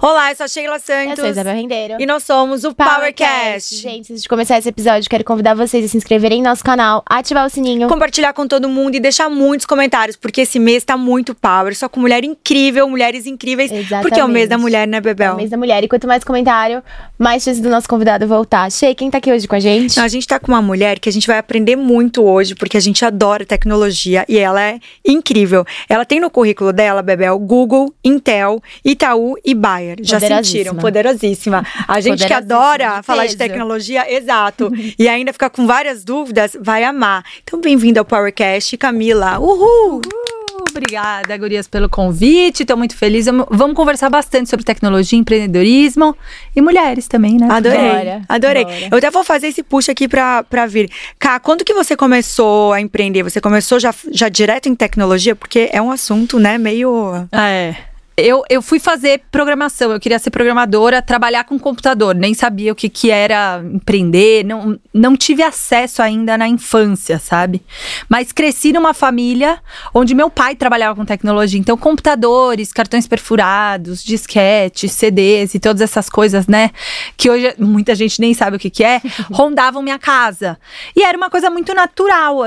Olá, eu sou a Sheila Santos. Eu sou a Isabel Rendeiro. E nós somos o PowerCast. Gente, antes de começar esse episódio, quero convidar vocês a se inscreverem em nosso canal, ativar o sininho. Compartilhar com todo mundo e deixar muitos comentários, porque esse mês tá muito power. Só com mulher incrível, mulheres incríveis. Exatamente. Porque é o mês da mulher, né, É Bebel? o mês da mulher. E quanto mais comentário, mais chance do nosso convidado voltar. Shei, quem tá aqui hoje com a gente? Não, a gente tá com uma mulher que a gente vai aprender muito hoje, porque a gente adora tecnologia e ela é incrível. Ela tem no currículo dela, Bebel, Google, Intel, Itaú e Bayer. Já sentiram? Poderosíssima. A gente que adora falar de tecnologia, exato, e ainda fica com várias dúvidas, vai amar. Então, bem-vinda ao PowerCast, Camila. Uhul! Uh, Obrigada, Gurias, pelo convite. Estou muito feliz. Vamos- conversar bastante sobre tecnologia, empreendedorismo e mulheres também, né? Adorei, Bora, adorei. bora. Eu até vou fazer esse push aqui pra, pra vir. Cá, quando que você começou a empreender? Você começou já, já direto em tecnologia? Porque é um assunto, né, meio... É. Eu, eu fui fazer programação, eu queria ser programadora, trabalhar com computador, nem sabia o que, que era empreender, não, não tive acesso ainda na infância, sabe? Mas cresci numa família onde meu pai trabalhava com tecnologia, então computadores, cartões perfurados, disquetes, CDs e todas essas coisas, né? Que hoje muita gente nem sabe o que, que é, rondavam minha casa. E era uma coisa muito natural.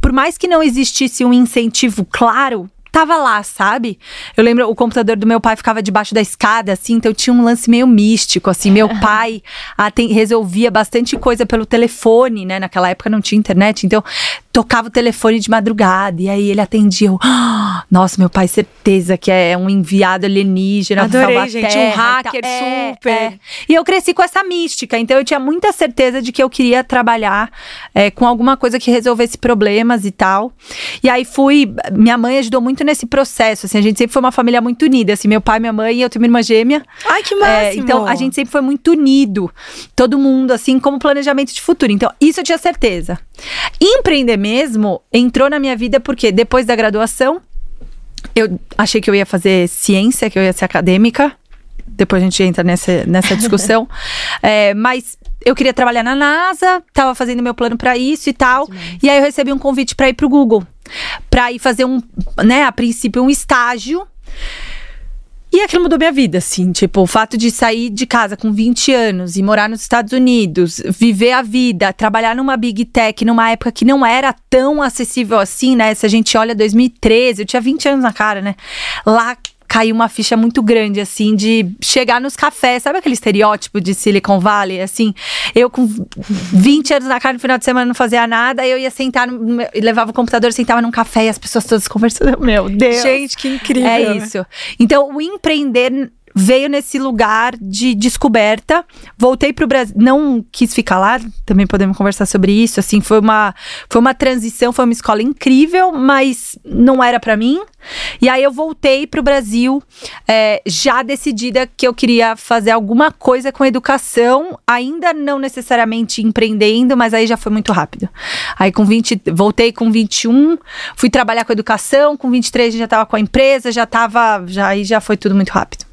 Por mais que não existisse um incentivo claro, tava lá, sabe? Eu lembro, o computador do meu pai ficava debaixo da escada, assim, então tinha um lance meio místico, assim. Meu pai resolvia bastante coisa pelo telefone, né? Naquela época não tinha internet, então tocava o telefone de madrugada e aí ele atendia. Eu, "Ah, Nossa, meu pai, certeza que é um enviado alienígena Adorei, gente, um Terra tal. hacker É, super. é. E eu cresci com essa mística, então eu tinha muita certeza de que eu queria trabalhar é, com alguma coisa que resolvesse problemas e tal. E aí fui. Minha mãe ajudou muito nesse processo, assim, a gente sempre foi uma família muito unida, assim, meu pai, minha mãe e eu tenho uma irmã gêmea. Ai, que É, máximo! então a gente sempre foi muito unido, todo mundo, assim, como planejamento de futuro. Então, isso eu tinha certeza. Empreender mesmo entrou na minha vida porque depois da graduação, eu achei que eu ia fazer ciência, que eu ia ser acadêmica. Depois a gente entra nessa, nessa discussão. É, mas eu queria trabalhar na NASA, tava fazendo meu plano para isso e tal. E aí eu recebi um convite para ir pro Google, para ir fazer um, né, a princípio um estágio. E aquilo mudou minha vida, assim, tipo, o fato de sair de casa com 20 anos e morar nos Estados Unidos, viver a vida, trabalhar numa big tech numa época que não era tão acessível assim, né? Se a gente olha 2013, eu tinha 20 anos na cara, né? Lá caiu uma ficha muito grande, assim, de chegar nos cafés, sabe aquele estereótipo de Silicon Valley, assim? Eu com 20 anos na cara no final de semana não fazia nada, eu ia sentar, meu- levava o computador, sentava num café e as pessoas todas conversando. Meu Deus! Gente, que incrível! É né? isso. Então, o empreender veio nesse lugar de descoberta. Voltei para o Brasil, não quis ficar lá, também podemos conversar sobre isso. Assim, foi uma, foi uma transição, foi uma escola incrível, mas não era para mim. E aí eu voltei para o Brasil, é, já decidida que eu queria fazer alguma coisa com educação, ainda não necessariamente empreendendo, mas aí já foi muito rápido. Aí com 20, voltei com 21, fui trabalhar com educação, com 23 já estava com a empresa, já estava, já aí já foi tudo muito rápido.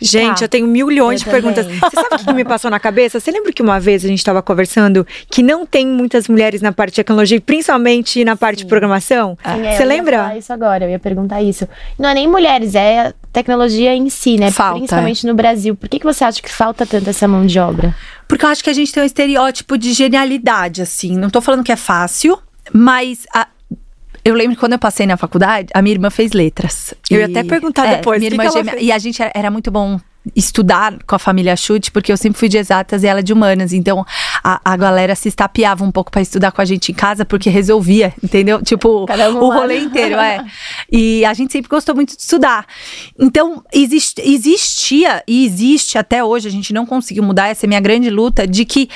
Gente, Tá. eu tenho milhões Eu de perguntas. também. Você sabe o que me passou na cabeça? Você lembra que uma vez a gente estava conversando que não tem muitas mulheres na parte de tecnologia, principalmente na parte de programação? Sim, é, Você eu ia lembra? falar isso agora, eu ia perguntar isso. Não é nem mulheres, é tecnologia em si, né? Falta, Principalmente no Brasil. Por que, que você acha que falta tanto essa mão de obra? Porque eu acho que a gente tem um estereótipo de genialidade, assim. Não tô falando que é fácil, mas a- eu lembro que quando eu passei na faculdade, a minha irmã fez letras. Eu ia até perguntar depois, Minha irmã que gêmea-? E a gente era, era muito bom estudar com a família Chute, porque eu sempre fui de exatas e ela de humanas. Então a, a galera se estapeava um pouco pra estudar com a gente em casa, porque resolvia, entendeu? Tipo, o rolê inteiro, é. E a gente sempre gostou muito de estudar. Então, exist, existia e existe até hoje, a gente não conseguiu mudar, essa é a minha grande luta, de que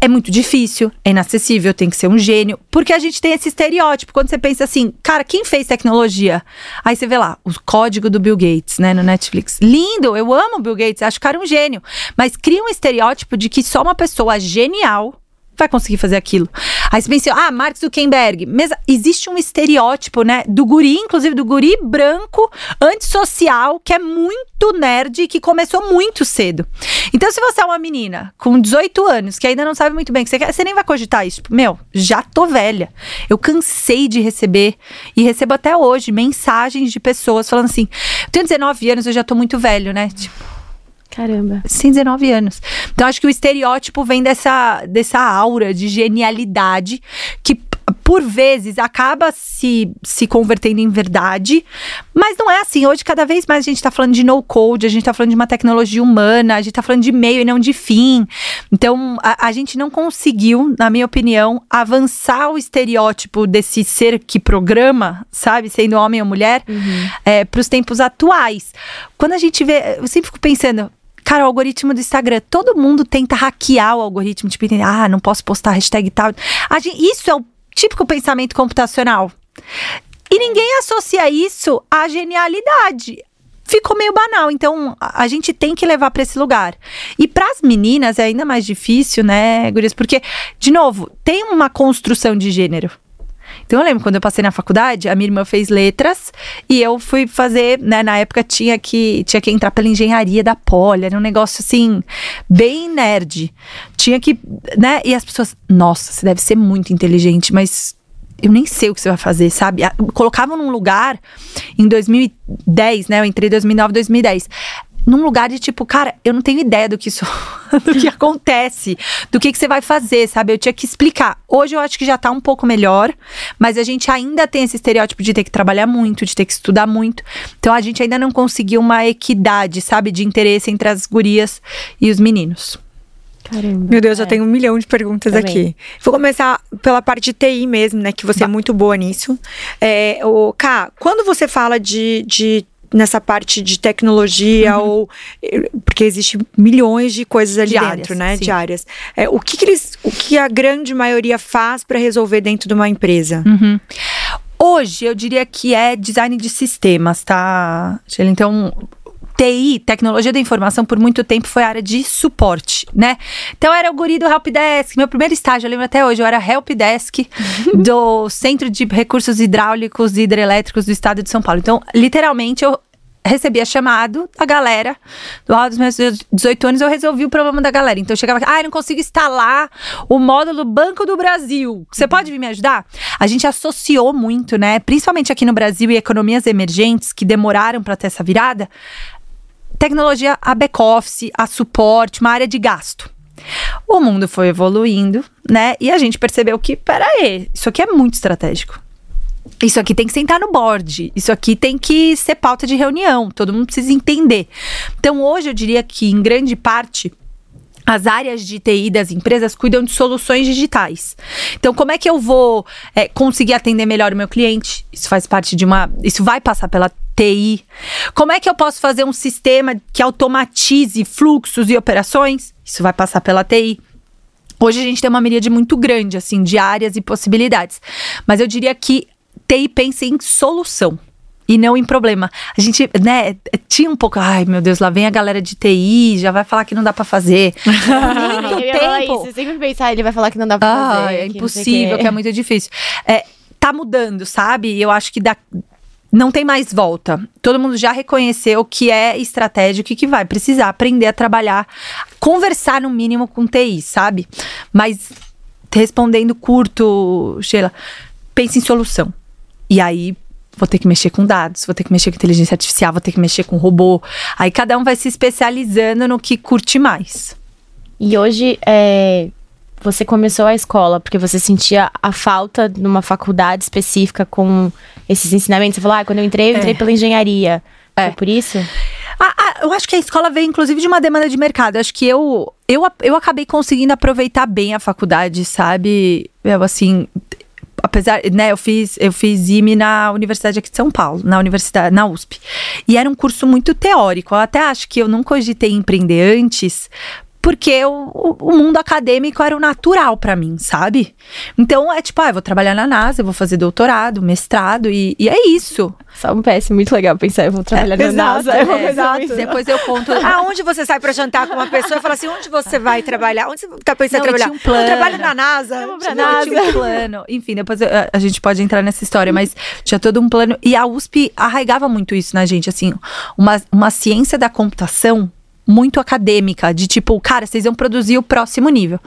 é muito difícil, é inacessível, tem que ser um gênio. Porque a gente tem esse estereótipo. Quando você pensa assim, cara, quem fez tecnologia? Aí você vê lá, o código do Bill Gates, né, no Netflix. Lindo, eu amo o Bill Gates, acho o cara um gênio. Mas cria um estereótipo de que só uma pessoa genial vai conseguir fazer aquilo. Aí você pensa, ah, Mark Zuckerberg. Mas existe um estereótipo, né, do guri, inclusive do guri branco, antissocial, que é muito nerd e que começou muito cedo. Então, se você é uma menina com 18 anos, que ainda não sabe muito bem o que você quer, você nem vai cogitar isso. Tipo, meu, já tô velha. Eu cansei de receber, e recebo até hoje, mensagens de pessoas falando assim: tenho 19 anos, eu já tô muito velho, né? Tipo. Caramba. Sem 19 anos. Então, acho que o estereótipo vem dessa, dessa aura de genialidade que por vezes acaba se, se convertendo em verdade, mas não é assim. Hoje, cada vez mais a gente está falando de no-code, a gente está falando de uma tecnologia humana, a gente está falando de meio e não de fim. Então, a, a, gente não conseguiu, na minha opinião, avançar o estereótipo desse ser que programa, sabe, sendo homem ou mulher, uhum. é, para os tempos atuais. Quando a gente vê, eu sempre fico pensando, Cara, o algoritmo do Instagram, todo mundo tenta hackear o algoritmo, tipo, ah, não posso postar hashtag tal. Gente, isso é o típico pensamento computacional. E ninguém associa isso à genialidade. Ficou meio banal, então a gente tem que levar para esse lugar. E para as meninas é ainda mais difícil, né, Gurias? Porque, de novo, tem uma construção de gênero. Então eu lembro quando eu passei na faculdade, a minha irmã fez letras e eu fui fazer, né, na época tinha que tinha que entrar pela engenharia da Poli, era um negócio assim bem nerd. Tinha que, né, e as pessoas, nossa, você deve ser muito inteligente, mas eu nem sei o que você vai fazer, sabe? Colocavam num lugar em 2010, né? Eu entrei em 2009, 2010 num lugar de tipo, cara, eu não tenho ideia do que isso, do que acontece, do que, que você vai fazer, sabe? Eu tinha que explicar. Hoje eu acho que já tá um pouco melhor, mas a gente ainda tem esse estereótipo de ter que trabalhar muito, de ter que estudar muito. Então a gente ainda não conseguiu uma equidade, sabe, de interesse entre as gurias e os meninos. Caramba. Meu Deus, é. eu tenho um milhão de perguntas Também. aqui. Vou começar pela parte de TI mesmo, né? Que você bah. é muito boa nisso. É, o Ká, quando você fala de, de nessa parte de tecnologia uhum. ou porque existe milhões de coisas ali dentro, né, sim. diárias. É, o que, que, eles, o que a grande maioria faz para resolver dentro de uma empresa? Uhum. Hoje eu diria que é design de sistemas, tá? Então TI, tecnologia da informação, por muito tempo foi área de suporte, né? Então era o guri do Helpdesk. Meu primeiro estágio, eu lembro até hoje, eu era Helpdesk do Centro de Recursos Hidráulicos e Hidrelétricos do Estado de São Paulo. Então, literalmente, eu recebia chamado da galera. Do alto dos meus 18 anos, eu resolvi o problema da galera. Então eu chegava aqui, ah, eu não consigo instalar o módulo Banco do Brasil. Você pode vir me ajudar? A gente associou muito, né? Principalmente aqui no Brasil e economias emergentes que demoraram para ter essa virada tecnologia a back-office, a suporte, uma área de gasto. O mundo foi evoluindo, né? E a gente percebeu que, peraí, isso aqui é muito estratégico. Isso aqui tem que sentar no board. Isso aqui tem que ser pauta de reunião. Todo mundo precisa entender. Então, hoje eu diria que, em grande parte, as áreas de TI das empresas cuidam de soluções digitais. Então, como é que eu vou é, conseguir atender melhor o meu cliente? Isso faz parte de uma. Isso vai passar pela TI. Como é que eu posso fazer um sistema que automatize fluxos e operações? Isso vai passar pela TI. Hoje a gente tem uma miríade muito grande, assim, de áreas e possibilidades. Mas eu diria que TI pensa em solução e não em problema. A gente, né, tinha um pouco, ai meu Deus, lá vem a galera de TI, já vai falar que não dá para fazer. muito eu tempo. Isso, sempre pensar, ele vai falar que não dá pra ah, fazer. É impossível, que. que é muito difícil. É, tá mudando, sabe? Eu acho que da, não tem mais volta. Todo mundo já reconheceu o que é estratégico e que vai precisar aprender a trabalhar, conversar no mínimo com TI, sabe? Mas respondendo curto, Sheila, pense em solução. E aí vou ter que mexer com dados, vou ter que mexer com inteligência artificial, vou ter que mexer com robô. Aí cada um vai se especializando no que curte mais. E hoje é, você começou a escola porque você sentia a falta numa faculdade específica com esses ensinamentos? Você falou, ah, quando eu entrei, eu entrei é. pela engenharia. É. Foi por isso? Ah, ah, eu acho que a escola veio, inclusive, de uma demanda de mercado. Acho que eu, eu, eu acabei conseguindo aproveitar bem a faculdade, sabe? Eu, assim, apesar, né, eu fiz, eu fiz IME na Universidade aqui de São Paulo, na Universidade, na USP. E era um curso muito teórico. Eu até acho que eu não cogitei empreender antes, porque o, o mundo acadêmico era o natural para mim, sabe? Então é tipo, ah, eu vou trabalhar na NASA, eu vou fazer doutorado, mestrado e, e é isso. Só um PS muito legal pensar, eu vou trabalhar é, na exato, NASA. É, exato. Depois eu conto. Aonde você sai para jantar com uma pessoa e fala assim, onde você vai trabalhar? Onde você tá pensando em trabalhar? Eu, tinha um plano. eu trabalho na NASA. Eu pra tinha, NASA. Eu tinha um plano. Enfim, depois eu, a gente pode entrar nessa história, mas tinha todo um plano. E a USP arraigava muito isso na gente, assim, uma, uma ciência da computação muito acadêmica, de tipo, cara, vocês vão produzir o próximo nível.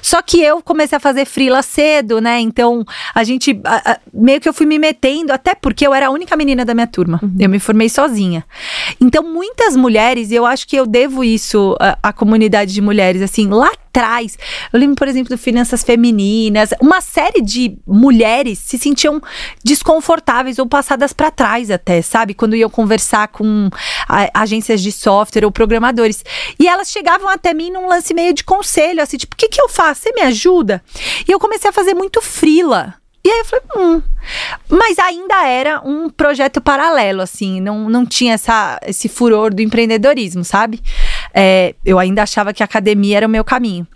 Só que eu comecei a fazer frila cedo, né? Então, a gente a, a, meio que eu fui me metendo, até porque eu era a única menina da minha turma. Uhum. Eu me formei sozinha. Então, muitas mulheres, e eu acho que eu devo isso à, à comunidade de mulheres, assim, lá atrás. Eu lembro, por exemplo, do Finanças Femininas. Uma série de mulheres se sentiam desconfortáveis ou passadas para trás até, sabe? Quando iam conversar com agências de software ou programadores. E elas chegavam até mim num lance meio de conselho, assim, tipo, o que, que eu faço? Você me ajuda? E eu comecei a fazer muito frila. E aí eu falei, hum. Mas ainda era um projeto paralelo, assim, não, não tinha essa, esse furor do empreendedorismo, sabe? É, eu ainda achava que a academia era o meu caminho.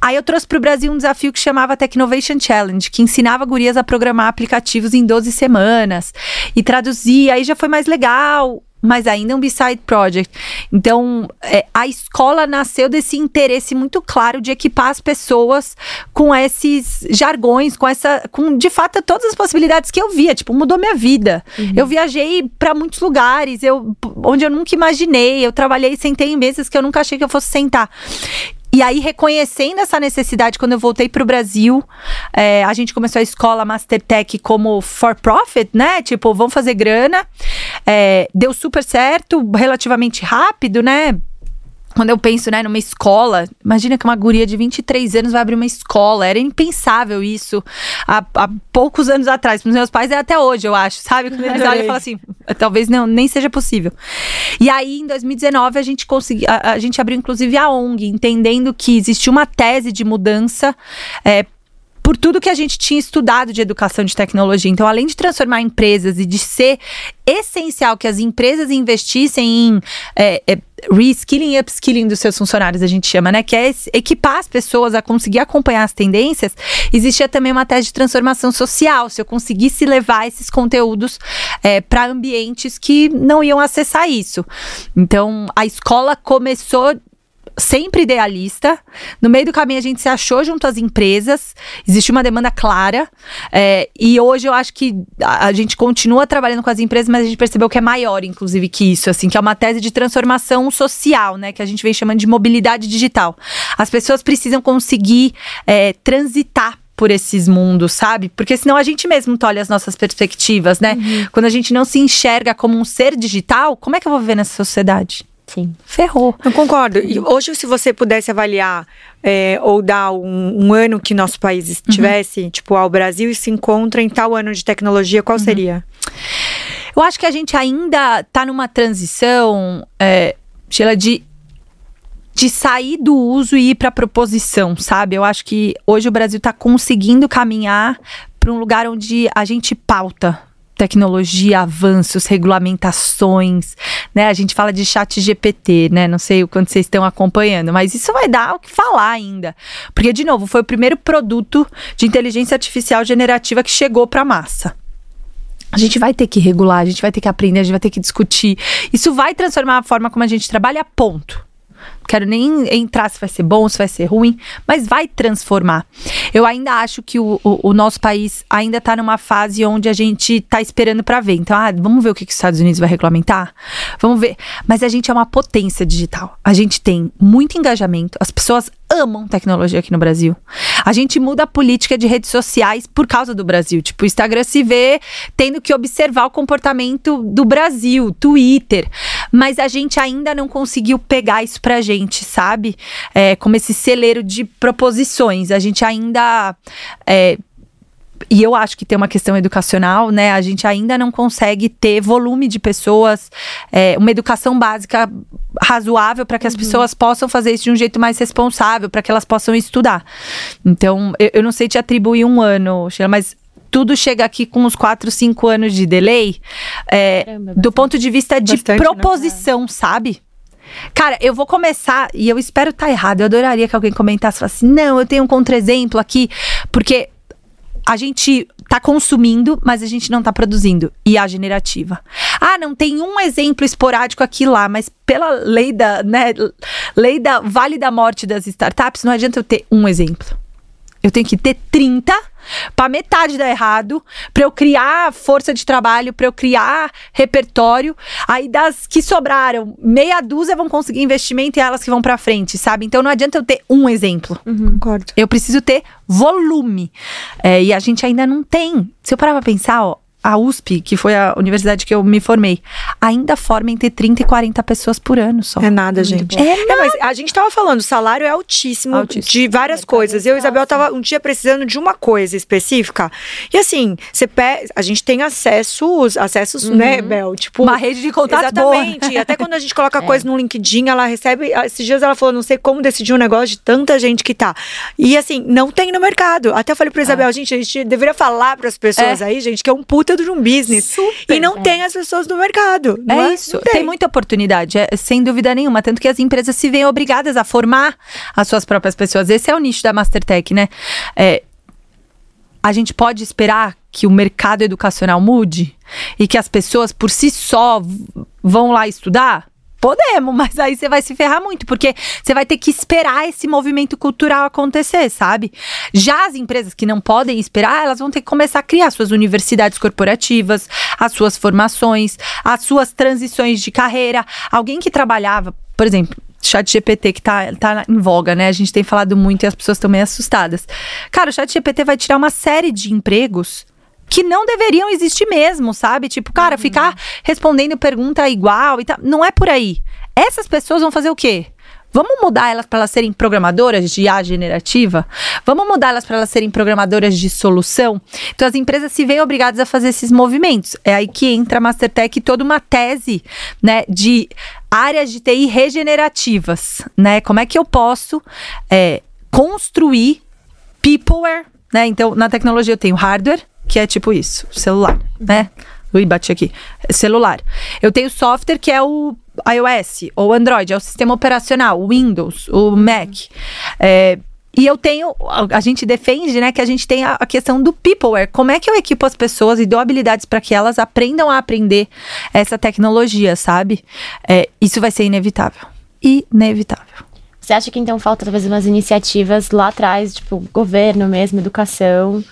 Aí eu trouxe para o Brasil um desafio que chamava Technovation Challenge, que ensinava gurias a programar aplicativos em 12 semanas e traduzia, aí já foi mais legal mas ainda é um beside project. Então, é, a escola nasceu desse interesse muito claro de equipar as pessoas com esses jargões, com essa, com de fato todas as possibilidades que eu via, tipo, mudou minha vida. Uhum. Eu viajei para muitos lugares, eu onde eu nunca imaginei, eu trabalhei, sentei em mesas que eu nunca achei que eu fosse sentar. E aí, reconhecendo essa necessidade, quando eu voltei para o Brasil, é, a gente começou a escola Mastertech como for profit, né? Tipo, vamos fazer grana. É, deu super certo, relativamente rápido, né? quando eu penso, né, numa escola, imagina que uma guria de 23 anos vai abrir uma escola. Era impensável isso há, há poucos anos atrás. Para os meus pais é até hoje, eu acho, sabe? Quando eles olham e falam assim, talvez não, nem seja possível. E aí, em 2019, a gente conseguiu, a, a gente abriu inclusive a ONG, entendendo que existia uma tese de mudança é, por tudo que a gente tinha estudado de educação de tecnologia. Então, além de transformar empresas e de ser essencial que as empresas investissem em é, é, reskilling e upskilling dos seus funcionários, a gente chama, né? Que é equipar as pessoas a conseguir acompanhar as tendências. Existia também uma tese de transformação social. Se eu conseguisse levar esses conteúdos é, para ambientes que não iam acessar isso. Então, a escola começou sempre idealista. No meio do caminho a gente se achou junto às empresas, existe uma demanda clara. É, e hoje eu acho que a, a, gente continua trabalhando com as empresas, mas a gente percebeu que é maior, inclusive, que isso, assim, que é uma tese de transformação social, né? Que a gente vem chamando de mobilidade digital. As pessoas precisam conseguir é, transitar por esses mundos, sabe? Porque senão a gente mesmo tolhe as nossas perspectivas, né? Uhum. Quando a gente não se enxerga como um ser digital, como é que eu vou viver nessa sociedade? Sim. Ferrou. Eu concordo. E hoje, se você pudesse avaliar é, ou dar um, um, ano que nosso país estivesse, uhum. tipo, ao Brasil se encontra em tal ano de tecnologia, qual uhum. seria? Eu acho que a gente ainda está numa transição, é, Sheila, de de sair do uso e ir para proposição, sabe? Eu acho que hoje o Brasil está conseguindo caminhar para um lugar onde a gente pauta tecnologia, avanços, regulamentações, né? A gente fala de chat GPT, né? Não sei o quanto vocês estão acompanhando, mas isso vai dar o que falar ainda. Porque, de novo, foi o primeiro produto de inteligência artificial generativa que chegou para a massa. A gente vai ter que regular, a gente vai ter que aprender, a gente vai ter que discutir. Isso vai transformar a forma como a gente trabalha, ponto quero nem entrar se vai ser bom, se vai ser ruim, mas vai transformar. Eu ainda acho que o, o, o nosso país ainda está numa fase onde a gente está esperando para ver. Então, ah, vamos ver o que, que os Estados Unidos vai regulamentar? Vamos ver. Mas a gente é uma potência digital. A gente tem muito engajamento, as pessoas amam tecnologia aqui no Brasil. A gente muda a política de redes sociais por causa do Brasil. Tipo, o Instagram se vê tendo que observar o comportamento do Brasil, Twitter. Mas a gente ainda não conseguiu pegar isso pra gente, sabe? É, como esse celeiro de proposições. A gente ainda. É, e eu acho que tem uma questão educacional, né? A gente ainda não consegue ter volume de pessoas, é, uma educação básica razoável para que as uhum. pessoas possam fazer isso de um jeito mais responsável, para que elas possam estudar. Então, eu, eu não sei te atribuir um ano, Sheila, mas tudo chega aqui com uns 4, 5 anos de delay, é, Caramba, do ponto de vista de né? proposição, sabe? Cara, eu vou começar, e eu espero estar tá errado, eu adoraria que alguém comentasse assim, não, eu tenho um contra-exemplo aqui, porque a gente tá consumindo, mas a gente não tá produzindo. E a generativa. Ah, não tem um exemplo esporádico aqui lá, mas pela lei da, né, lei da vale da morte das startups, não adianta eu ter um exemplo. Eu tenho que ter 30 para metade dar errado, para eu criar força de trabalho, para eu criar repertório. Aí das que sobraram, meia dúzia vão conseguir investimento e elas que vão para frente, sabe? Então não adianta eu ter um exemplo. Uhum. Concordo. Eu preciso ter volume. É, e a gente ainda não tem. Se eu parar pra pensar, ó, a USP, que foi a universidade que eu me formei, ainda forma entre 30 e 40 pessoas por ano só. É nada, gente. É, é, mas a gente tava falando, o salário é altíssimo, altíssimo. de várias coisas. Eu e Isabel tava um dia precisando de uma coisa específica. E assim, você pe... a gente tem acessos, acessos, uhum. né, Bel? Tipo, uma rede de contatos Exatamente. Boa. Até quando a gente coloca é. coisa no LinkedIn, ela recebe, esses dias ela falou, não sei como decidir um negócio de tanta gente que tá. E assim, não tem no mercado. Até eu falei pra Isabel, é. gente, a gente deveria falar para as pessoas é. aí, gente, que é um puta de um business. Super, e não é. tem as pessoas no mercado. É, é, isso. Tem. tem. muita oportunidade, é, sem dúvida nenhuma. Tanto que as empresas se veem obrigadas a formar as suas próprias pessoas. Esse é o nicho da Mastertech, né? É, a gente pode esperar que o mercado educacional mude e que as pessoas por si só vão lá estudar? Podemos, mas aí você vai se ferrar muito, porque você vai ter que esperar esse movimento cultural acontecer, sabe? Já as empresas que não podem esperar, elas vão ter que começar a criar suas universidades corporativas, as suas formações, as suas transições de carreira. Alguém que trabalhava, por exemplo, chat GPT que tá, tá em voga, né? A gente tem falado muito e as pessoas estão meio assustadas. Cara, o chat GPT vai tirar uma série de empregos que não deveriam existir mesmo, sabe? Tipo, cara, uhum. ficar respondendo pergunta igual e tal. Não é por aí. Essas pessoas vão fazer o quê? Vamos mudar elas para elas serem programadoras de IA generativa? Vamos mudar elas para elas serem programadoras de solução? Então as empresas se veem obrigadas a fazer esses movimentos. É aí que entra a Mastertech e toda uma tese, né, de áreas de TI regenerativas, né? Como é que eu posso é, construir peopleware, né? Então na tecnologia eu tenho hardware, que é tipo isso, celular, né? Ui, bati aqui. celular. Eu tenho software que é o iOS ou Android, é o sistema operacional, o Windows, o Mac. É, e eu tenho, a gente defende, né, que a gente tem a, a, questão do peopleware. Como é que eu equipo as pessoas e dou habilidades para que elas aprendam a aprender essa tecnologia, sabe? É, isso vai ser inevitável. Inevitável. Você acha que então falta talvez umas iniciativas lá atrás, tipo governo mesmo, educação,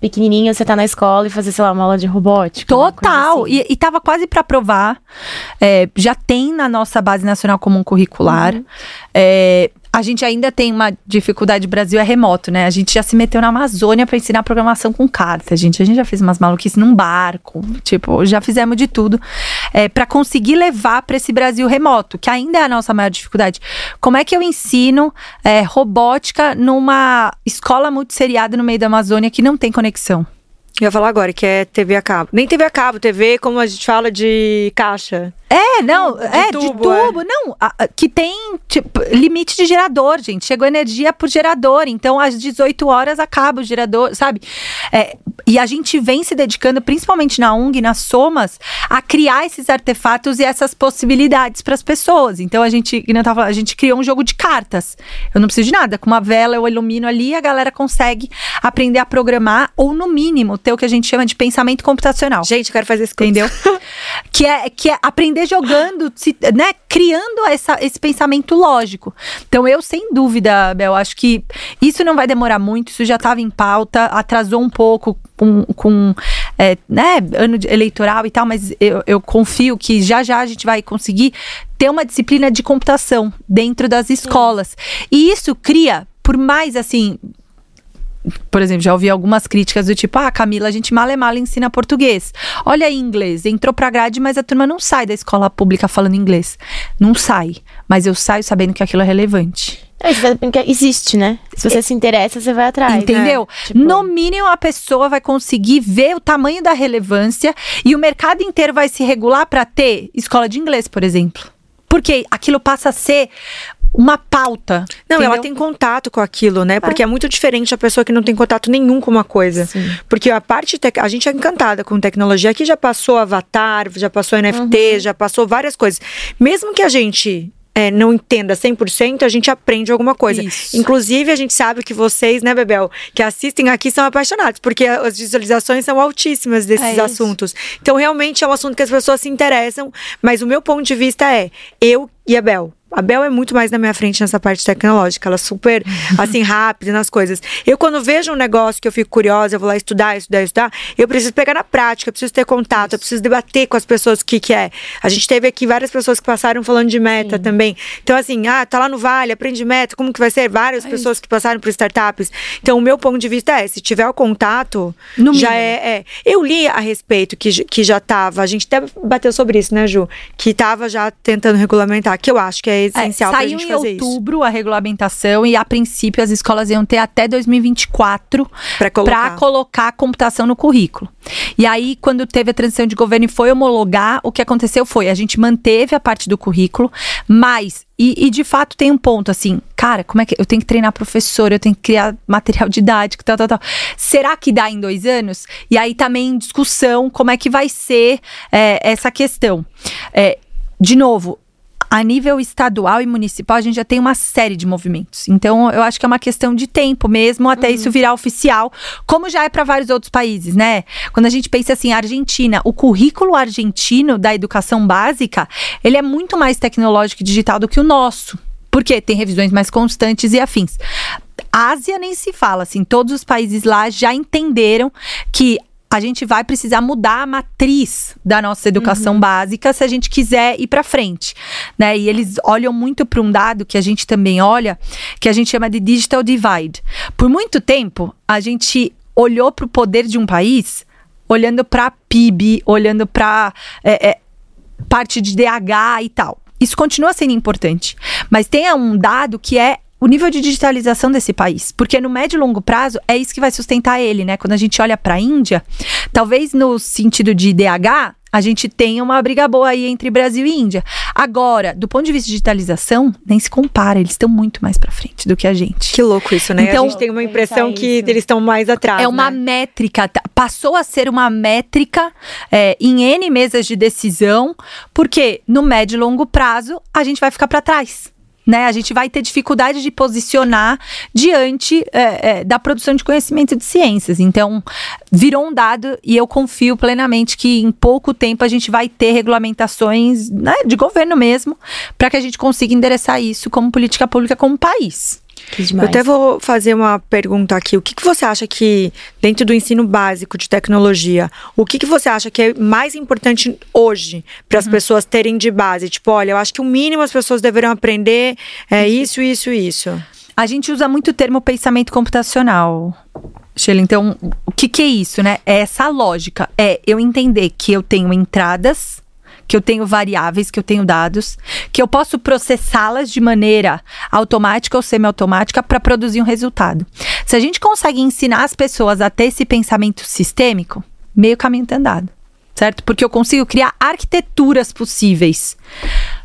pequenininho, você tá na escola e fazer, sei lá, uma aula de robótica. Total! Assim. E, e tava quase para aprovar. É, já tem na nossa base nacional comum curricular. Uhum. É, a gente ainda tem uma dificuldade, o Brasil é remoto, né? A gente já se meteu na Amazônia para ensinar programação com carta, gente. A gente já fez umas maluquices num barco, tipo, já fizemos de tudo é, para conseguir levar para esse Brasil remoto, que ainda é a nossa maior dificuldade. Como é que eu ensino é, robótica numa escola multisseriada no meio da Amazônia que não tem conexão? Eu ia falar agora, que é TV a cabo. Nem TV a cabo, TV, como a gente fala, de caixa. É, não, de é, tubo, de tubo. É. Não, a, a, que tem tipo, limite de gerador, gente. Chegou energia por gerador. Então, às 18 horas acaba o gerador, sabe? É, e a gente vem se dedicando, principalmente na UNG, nas somas, a criar esses artefatos e essas possibilidades para as pessoas. Então, a gente, tava, a gente criou um jogo de cartas. Eu não preciso de nada. Com uma vela, eu ilumino ali a galera consegue aprender a programar, ou no mínimo, ter o que a gente chama de pensamento computacional. Gente, eu quero fazer isso. Entendeu? que, é, que é aprender jogando, se, né? Criando essa, esse pensamento lógico. Então, eu, sem dúvida, Bel, acho que isso não vai demorar muito, isso já estava em pauta, atrasou um pouco com, com é, né, ano eleitoral e tal, mas eu, eu confio que já já a gente vai conseguir ter uma disciplina de computação dentro das escolas. Sim. E isso cria, por mais assim, por exemplo, já ouvi algumas críticas do tipo: ah, Camila, a gente mal é mal ensina português. Olha aí inglês, entrou pra grade, mas a turma não sai da escola pública falando inglês. Não sai. Mas eu saio sabendo que aquilo é relevante. É, existe, né? Se você é, se interessa, você vai atrás. Entendeu? Né? Tipo... No mínimo, a pessoa vai conseguir ver o tamanho da relevância e o mercado inteiro vai se regular para ter escola de inglês, por exemplo. Porque aquilo passa a ser uma pauta. Não, entendeu? ela tem contato com aquilo, né? Porque é. é. muito diferente a pessoa que não tem contato nenhum com uma coisa. Sim. Porque a parte. Te... A gente é encantada com tecnologia. Aqui já passou Avatar, já passou NFT, uhum. já passou várias coisas. Mesmo que a gente é, não entenda 100%, a gente aprende alguma coisa. Isso. Inclusive, a gente sabe que vocês, né, Bebel, que assistem aqui são apaixonados, porque as visualizações são altíssimas desses é assuntos. Então, realmente é um assunto que as pessoas se interessam, mas o meu ponto de vista é: eu e a Bel, a Bel é muito mais na minha frente nessa parte tecnológica, ela é super, assim, rápida nas coisas. Eu, quando vejo um negócio que eu fico curiosa, eu vou lá estudar, estudar, estudar, eu preciso pegar na prática, eu preciso ter contato, eu preciso debater com as pessoas o que, que é. A gente teve aqui várias pessoas que passaram falando de meta Sim. também. Então, assim, ah, tá lá no Vale, aprende meta, como que vai ser? Várias é pessoas que passaram por startups. Então, o meu ponto de vista é, se tiver o contato, no já é, é, Eu li a respeito que, que já tava, a gente até bateu sobre isso, né, Ju? Que tava já tentando regulamentar, que eu acho que é essencial é, pra gente fazer isso. Saiu em outubro a regulamentação e a princípio as escolas iam ter até 2024 para colocar. colocar computação no currículo. E aí, quando teve a transição de governo e foi homologar, o que aconteceu foi, a gente manteve a parte do currículo, mas e, e, de fato tem um ponto assim, cara, como é que eu tenho que treinar professor, eu tenho que criar material didático, tal, tal, tal. Será que dá em dois anos? E aí também em discussão como é que vai ser é, essa questão. É, de novo, a nível estadual e municipal, a gente já tem uma série de movimentos. Então, eu acho que é uma questão de tempo mesmo até uhum. isso virar oficial, como já é para vários outros países, né? Quando a gente pensa assim, Argentina, o currículo argentino da educação básica, ele é muito mais tecnológico e digital do que o nosso. Porque tem revisões mais constantes e afins. Ásia nem se fala, assim, todos os países lá já entenderam que a gente vai precisar mudar a matriz da nossa educação uhum. básica se a gente quiser ir para frente, né? E eles olham muito para um dado que a gente também olha, que a gente chama de digital divide. Por muito tempo, a gente olhou para o poder de um país olhando para PIB, olhando para é, é, parte de DH e tal. Isso continua sendo importante, mas tem um dado que é o nível de digitalização desse país, porque no médio e longo prazo é isso que vai sustentar ele, né? Quando a gente olha para a Índia, talvez no sentido de DH, a gente tenha uma briga boa aí entre Brasil e Índia. Agora, do ponto de vista de digitalização, nem se compara, eles estão muito mais para frente do que a gente. Que louco isso, né? Então, a gente tem uma impressão que eles estão mais atrás. É uma né? métrica, tá, passou a ser uma métrica é, em N mesas de decisão, porque no médio e longo prazo a gente vai ficar para trás né? A gente vai ter dificuldade de posicionar diante é, é, da produção de conhecimento de ciências. Então, virou um dado e eu confio plenamente que em pouco tempo a gente vai ter regulamentações né, de governo mesmo para que a gente consiga endereçar isso como política pública como país. Eu até vou fazer uma pergunta aqui. O que, que você acha que, dentro do ensino básico de tecnologia, o que, que você acha que é mais importante hoje para as uhum. pessoas terem de base? Tipo, olha, eu acho que o mínimo as pessoas deveriam aprender é isso, isso, isso. A gente usa muito o termo pensamento computacional. Sheila, então, o que, que é isso, né? É essa lógica. É eu entender que eu tenho entradas que eu tenho variáveis, que eu tenho dados, que eu posso processá-las de maneira automática ou semiautomática para produzir um resultado. Se a gente consegue ensinar as pessoas a ter esse pensamento sistêmico, meio caminho tá andado, certo? Porque eu consigo criar arquiteturas possíveis.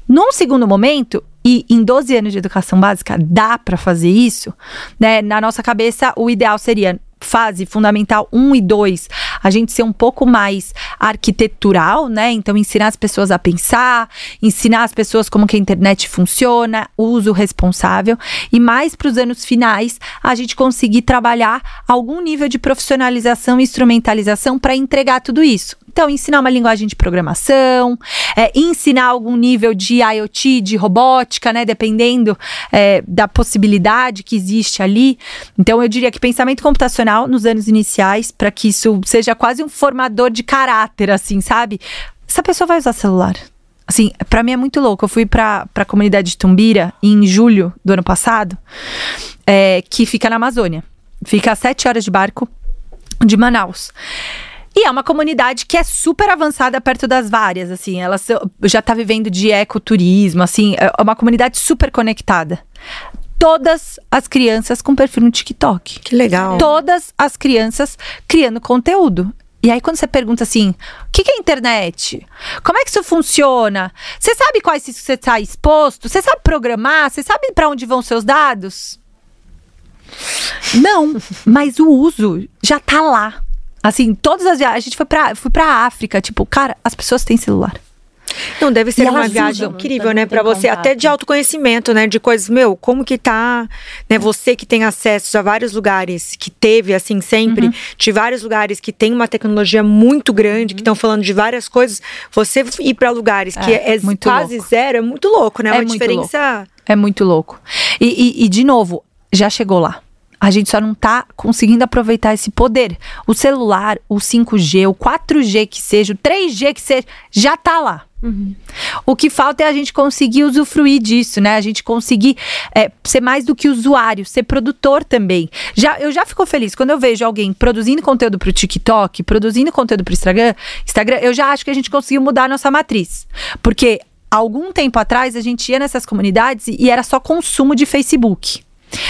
Num segundo momento, e em 12 anos de educação básica dá para fazer isso, né? Na nossa cabeça, o ideal seria fase fundamental 1 e 2, a gente ser um pouco mais arquitetural, né? Então, ensinar as pessoas a pensar, ensinar as pessoas como que a internet funciona, uso responsável. E mais para os anos finais, a gente conseguir trabalhar algum nível de profissionalização e instrumentalização para entregar tudo isso. Então, ensinar uma linguagem de programação, é, ensinar algum nível de IoT, de robótica, né? Dependendo é, da possibilidade que existe ali. Então, eu diria que pensamento computacional nos anos iniciais, para que isso seja quase um formador de caráter, assim, sabe? Essa pessoa vai usar celular. Assim, para mim é muito louco. Eu fui pra, pra comunidade de Tumbira em julho do ano passado, é, que fica na Amazônia. Fica a sete horas de barco de Manaus. E é uma comunidade que é super avançada perto das várias, assim. Ela já tá vivendo de ecoturismo, assim. É uma comunidade super conectada. Todas as crianças com perfil no TikTok. Que legal. Todas as crianças criando conteúdo. E aí, quando você pergunta assim, o que, que é internet? Como é que isso funciona? Você sabe quais você está exposto? Você sabe programar? Você sabe para onde vão seus dados? Não, mas o uso já tá lá. Assim, todas as viagens. A gente foi pra, fui pra África. Tipo, cara, as pessoas têm celular. Não, deve ser uma viagem usam, incrível, né, para você, contato. até de autoconhecimento, né, de coisas, meu, como que tá, né, você que tem acesso a vários lugares, que teve, assim, sempre, uhum. de vários lugares que tem uma tecnologia muito grande, uhum. que estão falando de várias coisas, você ir para lugares que é, é quase louco. zero, é muito louco, né, é uma diferença... Louco. É muito louco. E, e, e, de novo, já chegou lá. A gente só não tá conseguindo aproveitar esse poder. O celular, o 5G, o 4G que seja, o 3G que seja, já tá lá. Uhum. O que falta é a gente conseguir usufruir disso, né? A gente conseguir é, ser mais do que usuário, ser produtor também. Já, eu já fico feliz quando eu vejo alguém produzindo conteúdo para o TikTok, produzindo conteúdo para o Instagram, Instagram, eu já acho que a gente conseguiu mudar a nossa matriz. Porque algum tempo atrás a gente ia nessas comunidades e era só consumo de Facebook.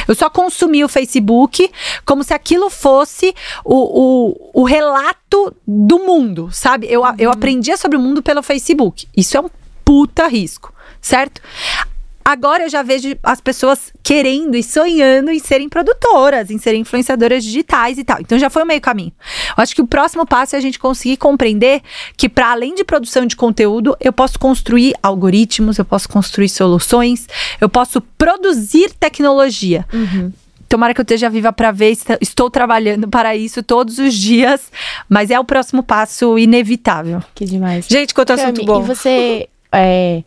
Eu só consumi o Facebook como se aquilo fosse o, o, o relato do mundo, sabe? Eu, uhum. eu aprendia sobre o mundo pelo Facebook. Isso é um puta risco, certo? Agora eu já vejo as pessoas querendo e sonhando em serem produtoras, em serem influenciadoras digitais e tal. Então já foi o meio caminho. Eu acho que o próximo passo é a gente conseguir compreender que para além de produção de conteúdo, eu posso construir algoritmos, eu posso construir soluções, eu posso produzir tecnologia. Uhum. Tomara que eu esteja viva para ver, estou trabalhando para isso todos os dias, mas é o próximo passo inevitável. Que demais. Gente, quanto assunto bom. E você é,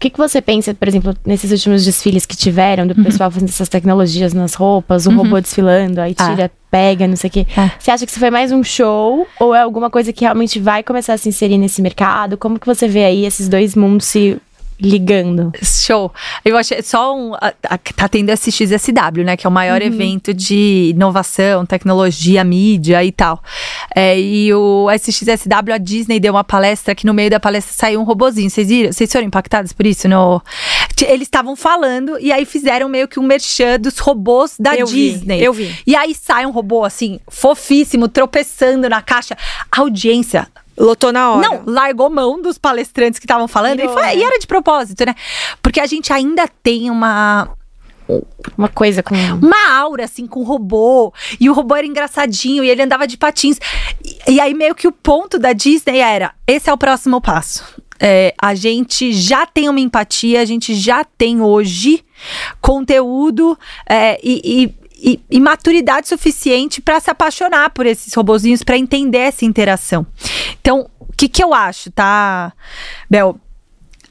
que, que você pensa, por exemplo, nesses últimos desfiles que tiveram, do uhum. pessoal fazendo essas tecnologias nas roupas, o uhum. robô desfilando, aí tira, ah. pega, não sei o quê. Ah. Você acha que isso foi mais um show ou é alguma coisa que realmente vai começar a se inserir nesse mercado? Como que você vê aí esses dois mundos se ligando. Show. Eu achei só um. A, a, tá tendo esse XSW, né? Que é o maior uhum. evento de inovação, tecnologia, mídia e tal. É, e o SXSW, a Disney deu uma palestra que no meio da palestra saiu um robozinho. Vocês viram? Vocês foram impactados por isso? No... Eles estavam falando e aí fizeram meio que um merchan dos robôs da eu Disney. Vi, eu vi. E aí sai um robô assim, fofíssimo, tropeçando na caixa. A audiência Lotou na hora. Não, largou mão dos palestrantes que estavam falando e, foi, e era de propósito, né? Porque a gente ainda tem uma, uma coisa com. Uma aura, assim, com o robô. E o robô era engraçadinho e ele andava de patins. E, e aí, meio que o ponto da Disney era: esse é o próximo passo. É, a gente já tem uma empatia, a gente já tem hoje conteúdo é, e, e, e maturidade suficiente para se apaixonar por esses robozinhos, para entender essa interação. Então, o que, que eu acho, tá, Bel?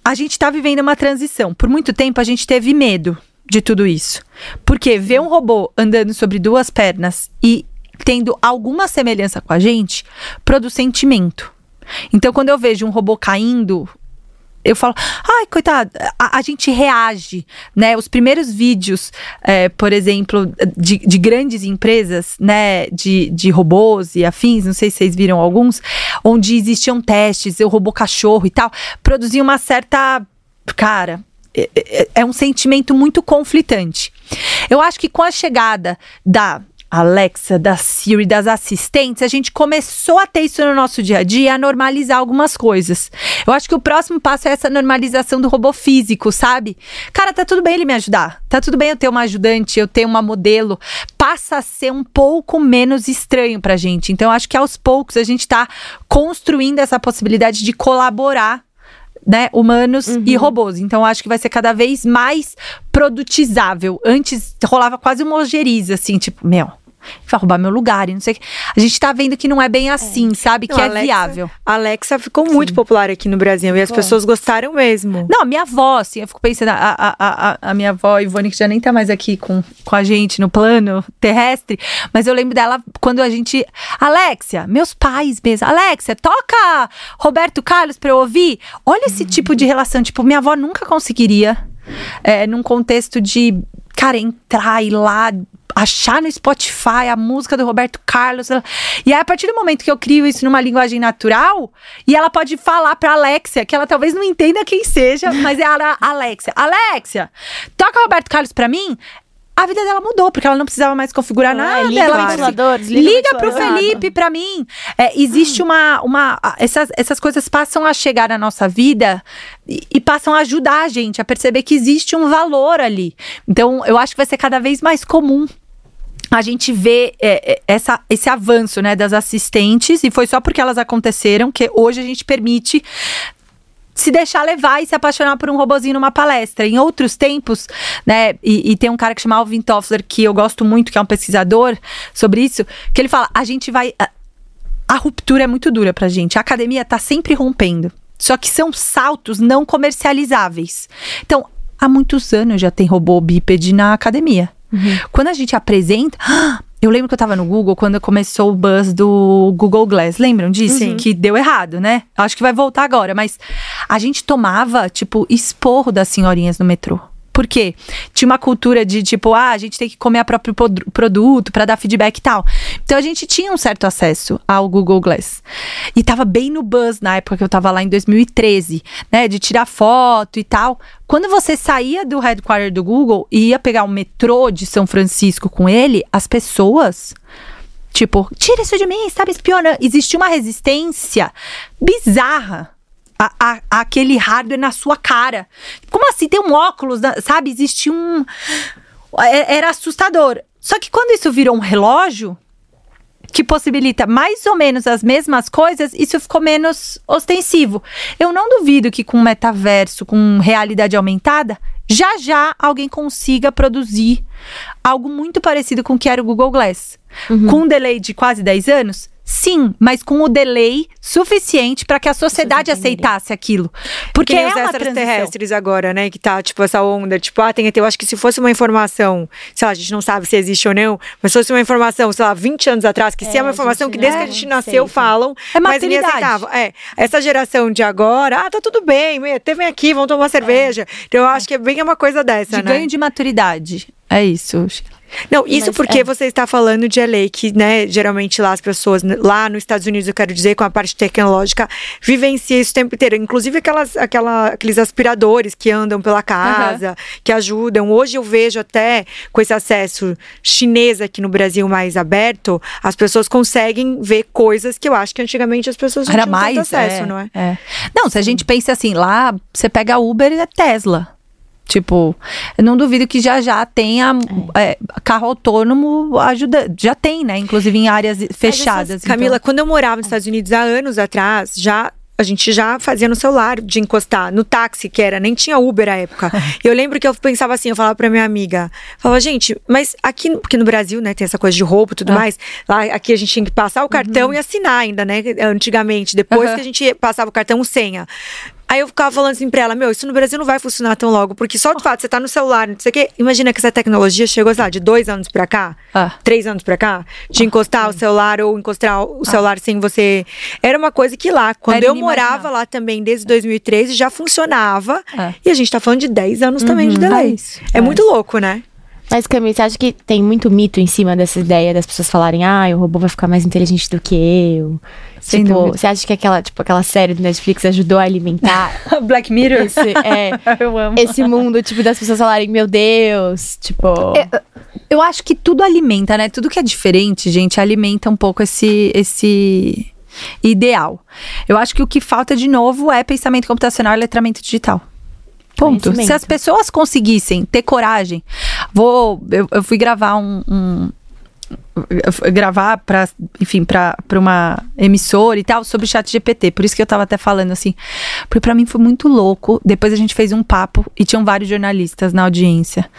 A gente está vivendo uma transição. Por muito tempo a gente teve medo de tudo isso. Porque ver um robô andando sobre duas pernas e tendo alguma semelhança com a gente produz sentimento. Então, quando eu vejo um robô caindo, eu falo, ai, coitado, a, a, gente reage, né? Os primeiros vídeos, é, por exemplo, de, de, grandes empresas, né, de, de robôs e afins, não sei se vocês viram alguns, onde existiam testes, o robô cachorro e tal, produziam uma certa. Cara, é, é, é um sentimento muito conflitante. Eu acho que com a chegada da Alexa, da Siri, das assistentes, a gente começou a ter isso no nosso dia a dia, a normalizar algumas coisas. Eu acho que o próximo passo é essa normalização do robô físico, sabe? Cara, tá tudo bem ele me ajudar. Tá tudo bem eu ter uma ajudante, eu ter uma modelo. Passa a ser um pouco menos estranho pra gente. Então, eu acho que aos poucos a gente tá construindo essa possibilidade de colaborar né, humanos uhum. e robôs. Então acho que vai ser cada vez mais produtizável. Antes rolava quase uma ojeriza, assim, tipo, meu, vai roubar meu lugar e não sei o que. A gente tá vendo que não é bem assim, é. sabe? Não, que é Alexa, viável. A Alexa ficou Sim. muito popular aqui no Brasil e as pessoas gostaram mesmo. Não, minha avó, assim, eu fico pensando, a, a, a, a minha avó, Ivone, que já nem tá mais aqui com, com a gente no plano terrestre, mas eu lembro dela quando a gente. Alexia, meus pais mesmo. Alexia, toca Roberto Carlos pra eu ouvir. Olha esse hum. tipo de relação. Tipo, minha avó nunca conseguiria. É, num contexto de cara, entrar e lá achar no Spotify a música do Roberto Carlos. E aí, a partir do momento que eu crio isso numa linguagem natural, e ela pode falar pra Alexia, que ela talvez não entenda quem seja, mas é a Alexia. Alexia, toca Roberto Carlos pra mim a vida dela mudou, porque ela não precisava mais configurar ah, nada. Liga ela ventilador, liga, liga pro Felipe, para mim. É, existe uma. uma essas, essas coisas passam a chegar na nossa vida e, e, passam a ajudar a gente a perceber que existe um valor ali. Então, eu acho que vai ser cada vez mais comum a gente vê é, é, essa, esse avanço né, das assistentes, e foi só porque elas aconteceram que hoje a gente permite se deixar levar e se apaixonar por um robozinho numa palestra. Em outros tempos, né, e, e tem um cara que chama Alvin Toffler, que eu gosto muito, que é um pesquisador sobre isso, que ele fala: a gente vai. A, a ruptura é muito dura pra gente. A academia tá sempre rompendo. Só que são saltos não comercializáveis. Então, há muitos anos já tem robô bípede na academia. Uhum. Quando a gente apresenta. Eu lembro que eu tava no Google quando começou o buzz do Google Glass. Lembram disso? Uhum. Que deu errado, né? Acho que vai voltar agora, mas a gente tomava, tipo, esporro das senhorinhas no metrô. Por quê? Tinha uma cultura de tipo, ah, a gente tem que comer a próprio produto para dar feedback e tal. Então a gente tinha um certo acesso ao Google Glass. E tava bem no buzz na época que eu tava lá em 2013, né, de tirar foto e tal. Quando você saía do headquarter do Google e ia pegar o metrô de São Francisco com ele, as pessoas Tipo, tira isso de mim, estava espionando. Existia uma resistência bizarra a, a, aquele hardware na sua cara. Como assim? Tem um óculos, sabe? Existe um. É, era assustador. Só que quando isso virou um relógio que possibilita mais ou menos as mesmas coisas, isso ficou menos ostensivo. Eu não duvido que com metaverso, com realidade aumentada, já já alguém consiga produzir algo muito parecido com o que era o Google Glass. Uhum. Com um delay de quase 10 anos, Sim, mas com o delay suficiente para que a sociedade aceitasse aquilo. Porque é os uma extraterrestres agora, né? Que tá, tipo, essa onda, tipo, ah, tem Eu acho que se fosse uma informação, sei lá, a gente não sabe se existe ou não, mas se fosse uma informação, sei lá, 20 anos atrás, que é, se é uma informação que desde é, que a gente nasceu falam, é mas ninguém aceitava. É, essa geração de agora, ah, tá tudo bem, teve aqui, vamos tomar cerveja. Então eu acho que é bem uma coisa dessa, de né? ganho de maturidade. É isso, não, isso Mas, porque é. você está falando de LA, que, né, geralmente lá as pessoas, lá nos Estados Unidos, eu quero dizer, com a parte tecnológica, vivencia isso o tempo inteiro. Inclusive aquelas, aquela, aqueles aspiradores que andam pela casa, uhum. que ajudam. Hoje eu vejo até com esse acesso chinês aqui no Brasil mais aberto, as pessoas conseguem ver coisas que eu acho que antigamente as pessoas não Era tinham mais, acesso, é, não é? é? Não, se a gente pensa assim, lá você pega Uber e é Tesla. Tipo, não duvido que já já tenha é. É, carro autônomo ajuda, já tem, né? Inclusive em áreas fechadas. Essas, então. Camila, quando eu morava nos Estados Unidos há anos atrás, já a gente já fazia no celular de encostar no táxi que era, nem tinha Uber à época. eu lembro que eu pensava assim, eu falava pra minha amiga, falava, gente, mas aqui, porque no Brasil, né, tem essa coisa de roubo e tudo ah. mais, lá aqui a gente tinha que passar o cartão uhum. e assinar ainda, né, antigamente, depois uhum. que a gente passava o cartão, senha. Aí eu ficava falando assim pra ela, meu, isso no Brasil não vai funcionar tão logo, porque só de fato você tá no celular, não sei o quê. Imagina que essa tecnologia chegou, sei lá, de dois anos pra cá, ah. três anos pra cá, de ah, encostar o celular ou encostar o ah. celular sem você. Era uma coisa que lá, quando Era eu morava lá também, desde 2013, já funcionava. Ah. E a gente tá falando de 10 anos uhum, é, é, é, também de delay. É, é muito louco, né? Mas, Camille, você acha que tem muito mito em cima dessa ideia das pessoas falarem, ah, o robô vai ficar mais inteligente do que eu? Sem tipo, dúvida. você acha que aquela, tipo, aquela série do Netflix ajudou a alimentar Black Mirror? Esse, é, eu amo. Esse mundo, tipo, das pessoas falarem, meu Deus, tipo. É, eu acho que tudo alimenta, né? Tudo que é diferente, gente, alimenta um pouco esse. esse ideal. Eu acho que o que falta de novo é pensamento computacional e letramento digital. Ponto. Se as pessoas conseguissem ter coragem, vou. Eu, eu fui gravar um, um gravar para enfim para uma emissora e tal sobre chat GPT por isso que eu tava até falando assim porque para mim foi muito louco depois a gente fez um papo e tinham vários jornalistas na audiência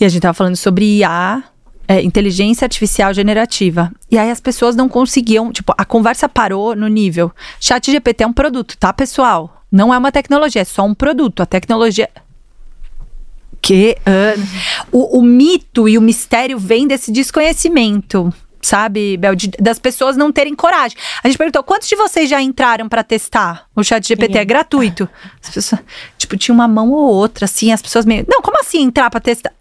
e a gente tava falando sobre IA é, inteligência artificial generativa. E aí as pessoas não conseguiam, tipo, a conversa parou no nível. Chat GPT é um produto, tá, pessoal? Não é uma tecnologia, é só um produto. A tecnologia. Que. Uh, o, o mito e o mistério vem desse desconhecimento sabe, Bel, de, das pessoas não terem coragem. A gente perguntou, quantos de vocês já entraram para testar o chat GPT? É gratuito. As pessoas, tipo, tinha uma mão ou outra, assim, as pessoas meio, não, como assim entrar para testar?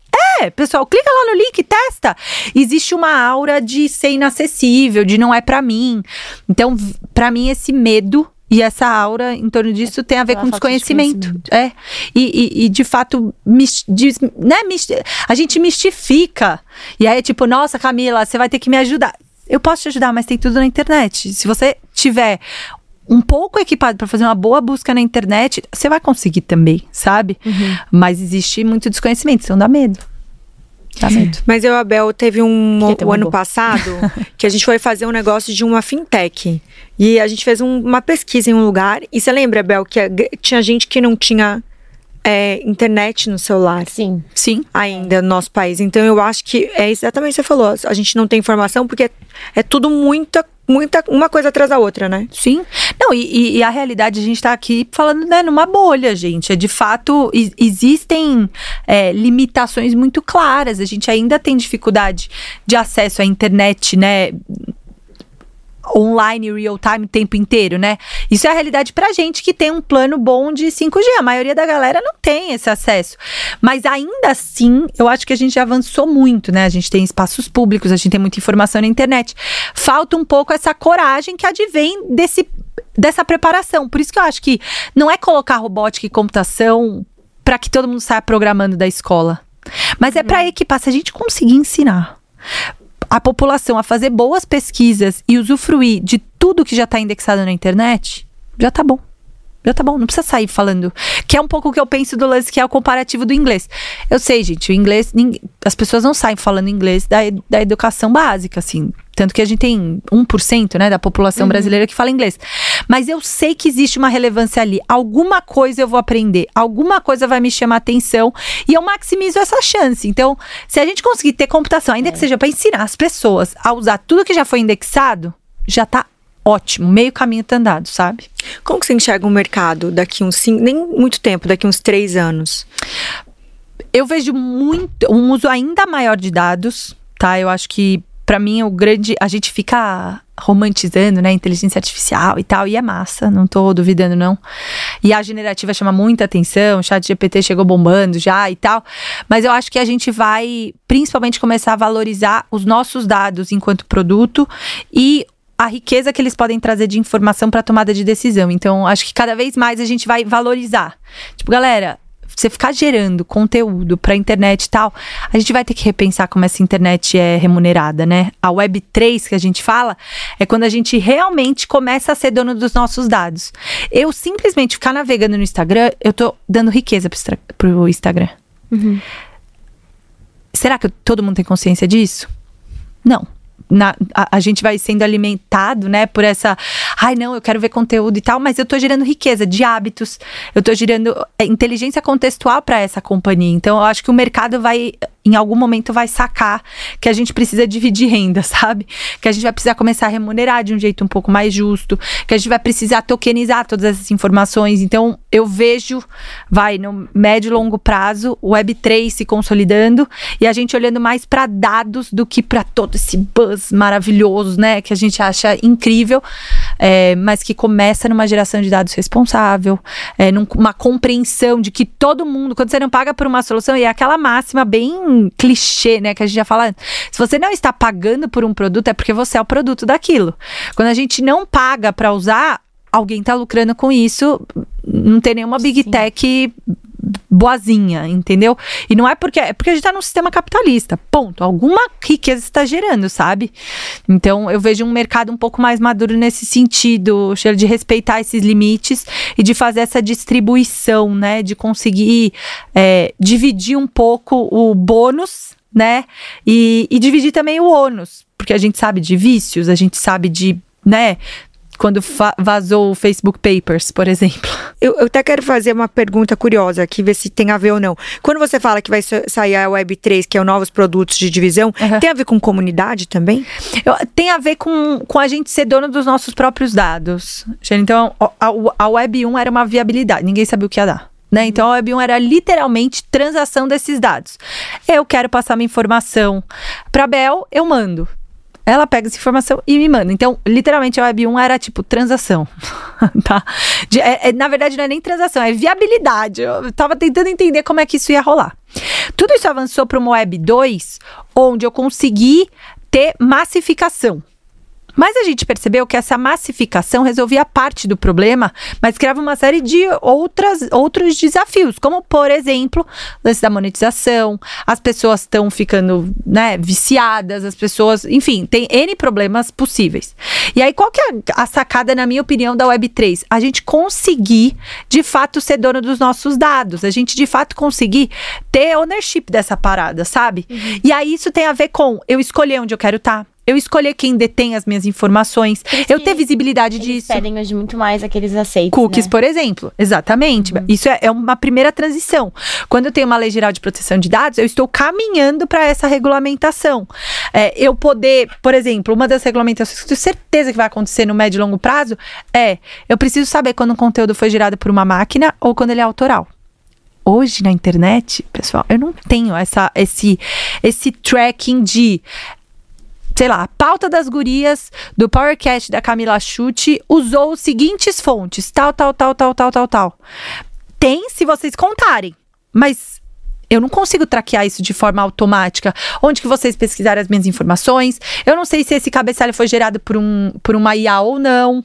É, pessoal, clica lá no link, testa. Existe uma aura de ser inacessível, de não é para mim. Então, para mim, esse medo e essa aura em torno disso tem a ver com desconhecimento. De é. E, e, e, de fato, mis, diz, né, mis, a gente mistifica. E aí é tipo, nossa, Camila, você vai ter que me ajudar. Eu posso te ajudar, mas tem tudo na internet. Se você tiver um pouco equipado para fazer uma boa busca na internet, você vai conseguir também, sabe? Uhum. Mas existe muito desconhecimento, isso não dá medo. Dá medo. Mas eu, Abel, teve um o um ano passado que a gente foi fazer um negócio de uma fintech. E a gente fez um- uma pesquisa em um lugar. E você lembra, Abel, que a tinha gente que não tinha é, internet no celular Sim. Sim. ainda no nosso país. Então eu acho que é exatamente o que você falou. A gente não tem informação porque é, é tudo muita, muita, uma coisa atrás da outra, né? Sim. Não, e, e- a realidade, a gente tá aqui falando, né, numa bolha, gente. É de fato, existem é, limitações muito claras. A gente ainda tem dificuldade de acesso à internet, né? Online, real time, o tempo inteiro, né? Isso é a realidade pra gente que tem um plano bom de 5G. A maioria da galera não tem esse acesso. Mas ainda assim, eu acho que a gente já avançou muito, né? A gente tem espaços públicos, a gente tem muita informação na internet. Falta um pouco essa coragem que advém desse, dessa preparação. Por isso que eu acho que não é colocar robótica e computação para que todo mundo saia programando da escola. Mas é para equipar. Se a gente conseguir ensinar a população a fazer boas pesquisas e usufruir de tudo que já está indexado na internet, já tá bom. Já tá bom, não precisa sair falando. Que é um pouco o que eu penso do lance que é o comparativo do inglês. Eu sei, gente, o inglês, as pessoas não saem falando inglês da, da educação básica, assim. Tanto que a gente tem 1%, né, da população brasileira que fala inglês. Mas eu sei que existe uma relevância ali. Alguma coisa eu vou aprender, alguma coisa vai me chamar atenção e eu maximizo essa chance. Então, se a gente conseguir ter computação, ainda que seja para ensinar as pessoas a usar tudo que já foi indexado, já tá ótimo. Meio caminho tá andado, sabe? Como que você enxerga o mercado daqui uns cinco, nem muito tempo, daqui uns três anos? eu vejo muito um uso ainda maior de dados, tá? Eu acho que pra mim o grande a gente fica romantizando, né, inteligência artificial e tal, e é massa, não tô duvidando não. E a generativa chama muita atenção, o chat GPT chegou bombando já e tal, mas eu acho que a gente vai principalmente começar a valorizar os nossos dados enquanto produto e a riqueza que eles podem trazer de informação para tomada de decisão. Então, acho que cada vez mais a gente vai valorizar. Tipo, galera, você ficar gerando conteúdo pra internet e tal, a gente vai ter que repensar como essa internet é remunerada, né? A Web 3 que a gente fala é quando a gente realmente começa a ser dono dos nossos dados. Eu simplesmente ficar navegando no Instagram, eu tô dando riqueza pro, Instagram. Será que todo mundo tem consciência disso? Não. Na- a, a gente vai sendo alimentado, né, por essa. Ai, não, eu quero ver conteúdo e tal, mas eu tô gerando riqueza de hábitos, eu tô gerando é, inteligência contextual para essa companhia. Então, eu acho que o mercado vai, em algum momento, vai sacar que a gente precisa dividir renda, sabe? Que a gente vai precisar começar a remunerar de um jeito um pouco mais justo, que a gente vai precisar tokenizar todas essas informações. Então, eu vejo, vai, no médio e longo prazo, o Web3 se consolidando e a gente olhando mais para dados do que para todo esse buzz maravilhoso, né? Que a gente acha incrível, é, mas que começa numa geração de dados responsável, é, numa compreensão de que todo mundo, quando você não paga por uma solução, e é aquela máxima bem clichê, né? Que a gente já fala, se você não está pagando por um produto, é porque você é o produto daquilo. Quando a gente não paga para usar, alguém tá lucrando com isso, não tem nenhuma big Sim. tech boazinha, entendeu? E não é porque é porque a gente tá num sistema capitalista. Ponto. Alguma riqueza está gerando, sabe? Então eu vejo um mercado um pouco mais maduro nesse sentido, de respeitar esses limites e de fazer essa distribuição, né? De conseguir é, dividir um pouco o bônus, né? E, e dividir também o ônus, porque a gente sabe de vícios, a gente sabe de, né? Quando vazou o Facebook Papers, por exemplo. Eu, eu até quero fazer uma pergunta curiosa aqui, ver se tem a ver ou não. Quando você fala que vai sa- sair a Web3, que é o novos produtos de divisão, Aham. tem a ver com comunidade também? Eu- tem a ver com, com a gente ser dono dos nossos próprios dados. Então, a, a, a Web 1 era uma viabilidade, ninguém sabia o que ia dar. Né? Então, a Web 1 era literalmente transação desses dados. Eu quero passar minha informação para Bel, eu mando. Ela pega essa informação e me manda. Então, literalmente, a Web 1 era tipo transação. tá? De- é- é- na verdade, não é nem transação, é viabilidade. Eu tava tentando entender como é que isso ia rolar. Tudo isso avançou para uma Web 2, onde eu consegui ter massificação. Mas a gente percebeu que essa massificação resolvia parte do problema, mas criava uma série de outras, outros desafios, como, por exemplo, lance da monetização, as pessoas estão ficando né, viciadas, as pessoas, enfim, tem N problemas possíveis. E aí, qual que é a sacada, na minha opinião, da Web3? A gente conseguir, de fato, ser dono dos nossos dados, a gente, de fato, conseguir ter ownership dessa parada, sabe? Uhum. E aí, isso tem a ver com eu escolher onde eu quero estar. Tá, eu escolher quem detém as minhas informações, eu ter visibilidade eles disso. pedem hoje muito mais aqueles aceitos. Cookies, né? por exemplo. Exatamente. Uhum. Isso é, é, uma primeira transição. Quando eu tenho uma lei geral de proteção de dados, eu estou caminhando para essa regulamentação. É, eu poder, por exemplo, uma das regulamentações que eu tenho certeza que vai acontecer no médio e longo prazo é: eu preciso saber quando um conteúdo foi gerado por uma máquina ou quando ele é autoral hoje na internet, pessoal, eu não tenho essa, esse, esse tracking de sei lá, a pauta das gurias do Powercast da Camila Chute usou os seguintes fontes, tal, tal, tal, tal, tal, tal, tal. Tem se vocês contarem, mas eu não consigo traquear isso de forma automática. Onde que vocês pesquisaram as minhas informações? Eu não sei se esse cabeçalho foi gerado por, um, por uma IA ou não.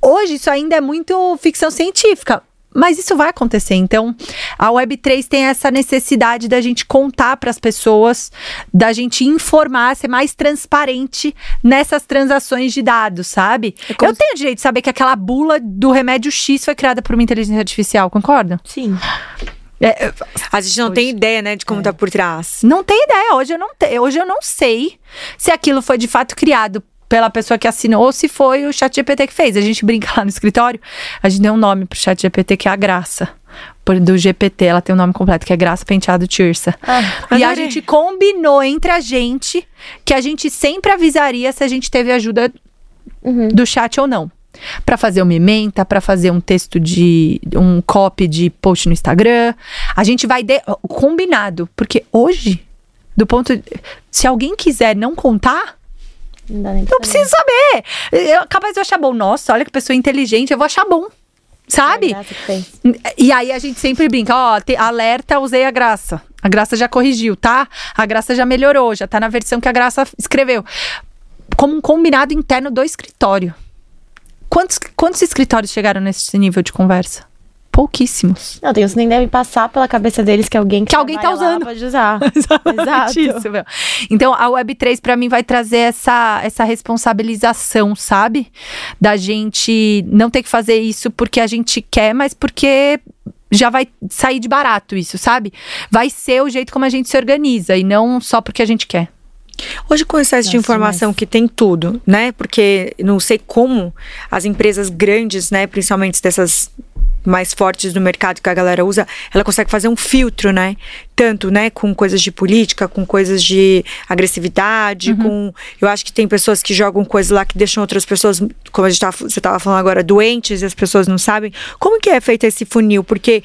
Hoje isso ainda é muito ficção científica. Mas isso vai acontecer. Então, a Web3 tem essa necessidade da gente contar para as pessoas, da gente informar, ser mais transparente nessas transações de dados, sabe? É como... Eu tenho direito de saber que aquela bula do remédio X foi criada por uma inteligência artificial, concorda? Sim. É, é a gente não hoje, tem ideia, né, de como é. tá por trás. Não tem ideia. Hoje eu não, te, hoje eu não sei se aquilo foi de fato criado pela pessoa que assinou, ou se foi o chat GPT que fez. A gente brinca lá no escritório, a gente deu um nome pro chat GPT que é a Graça. Do GPT, ela tem o um nome completo, que é Graça Penteado Tirsa. Ah, e a gente combinou entre a gente que a gente sempre avisaria se a gente teve ajuda uhum. do chat ou não para fazer uma ementa, para fazer um texto de um copy de post no Instagram. A gente vai de, combinado, porque hoje, do ponto de, se alguém quiser não contar, não preciso saber. Eu, capaz de eu achar bom. Nossa, olha que pessoa inteligente, eu vou achar bom. Sabe? É e aí a gente sempre brinca, ó, te, alerta, usei a graça. A graça já corrigiu, tá? A graça já melhorou, já tá na versão que a graça escreveu. Como um combinado interno do escritório. Quantos, quantos escritórios chegaram nesse nível de conversa? Pouquíssimos. Não, tem, nem deve passar pela cabeça deles que alguém que, que alguém tá usando. Pode usar. Exato. Isso, meu. Então, a Web3 para mim vai trazer essa, essa responsabilização, sabe? Da gente não ter que fazer isso porque a gente quer, mas porque já vai sair de barato isso, sabe? Vai ser o jeito como a gente se organiza e não só porque a gente quer. Hoje, com o excesso Nossa, de informação mas... que tem tudo, né? Porque não sei como as empresas grandes, né, principalmente dessas mais fortes do mercado que a galera usa, ela consegue fazer um filtro, né? Tanto, né, com coisas de política, com coisas de agressividade, uhum. com. Eu acho que tem pessoas que jogam coisas lá que deixam outras pessoas, como a gente tava, você estava falando agora, doentes e as pessoas não sabem. Como que é feito esse funil? Porque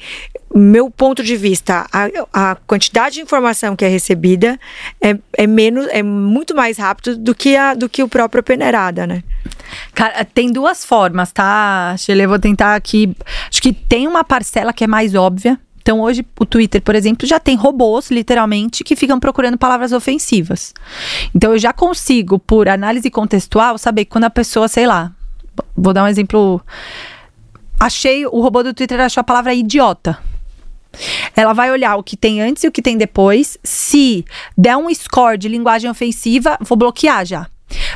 meu ponto de vista, a, a, quantidade de informação que é recebida é, é menos, é muito mais rápido do que, a, do que o próprio peneirada, né? Cara, tem duas formas, tá? Eu vou tentar aqui. Acho que tem uma parcela que é mais óbvia. Então, hoje, o Twitter, por exemplo, já tem robôs, literalmente, que ficam procurando palavras ofensivas. Então, eu já consigo, por análise contextual, saber quando a pessoa, sei lá, vou dar um exemplo. Achei, o robô do Twitter achou a palavra idiota. Ela vai olhar o que tem antes e o que tem depois. Se der um score de linguagem ofensiva, vou bloquear já.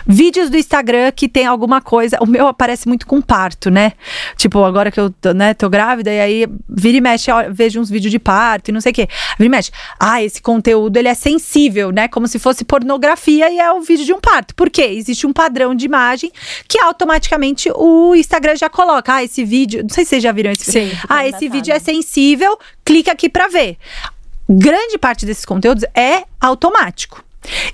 Vídeos do Instagram que tem alguma coisa. O meu aparece muito com parto, né? Tipo, agora que eu tô, né, tô grávida, e aí vira e mexe, ó, vejo uns vídeos de parto e não sei o quê. Vira e mexe. Ah, esse conteúdo ele é sensível, né? Como se fosse pornografia e é o vídeo de um parto. Por quê? Existe um padrão de imagem que automaticamente o Instagram já coloca. Ah, esse vídeo. Não sei se vocês já viram esse Sim, vídeo. Ah, esse vídeo é sensível, clica aqui para ver. Grande parte desses conteúdos é automático.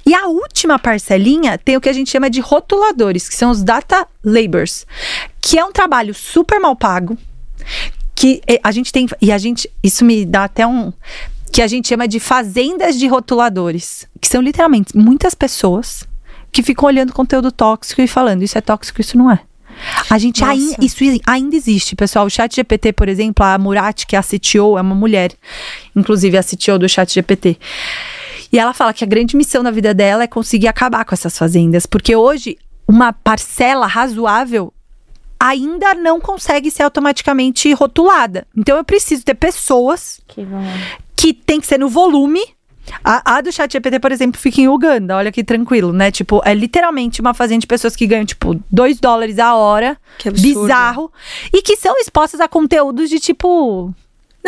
E a última parcelinha tem o que a gente chama de rotuladores, que são os data labors, que é um trabalho super mal pago, que a gente tem e a gente isso me dá até um que a gente chama de fazendas de rotuladores, que são literalmente muitas pessoas que ficam olhando conteúdo tóxico e falando isso é tóxico, isso não é. A gente ainda, isso ainda existe, pessoal. O chat GPT, por exemplo, a Murat, que é a CTO, é uma mulher, inclusive a CTO do chat GPT. E ela fala que a grande missão na vida dela é conseguir acabar com essas fazendas, porque hoje uma parcela razoável ainda não consegue ser automaticamente rotulada. Então eu preciso ter pessoas Que que tem que ser no volume. A, a do chat GPT, por exemplo, fica em Uganda, olha que tranquilo, né? Tipo, é literalmente uma fazenda de pessoas que ganham, tipo, 2 dólares a hora. Que absurdo. Bizarro. E que são expostas a conteúdos de tipo.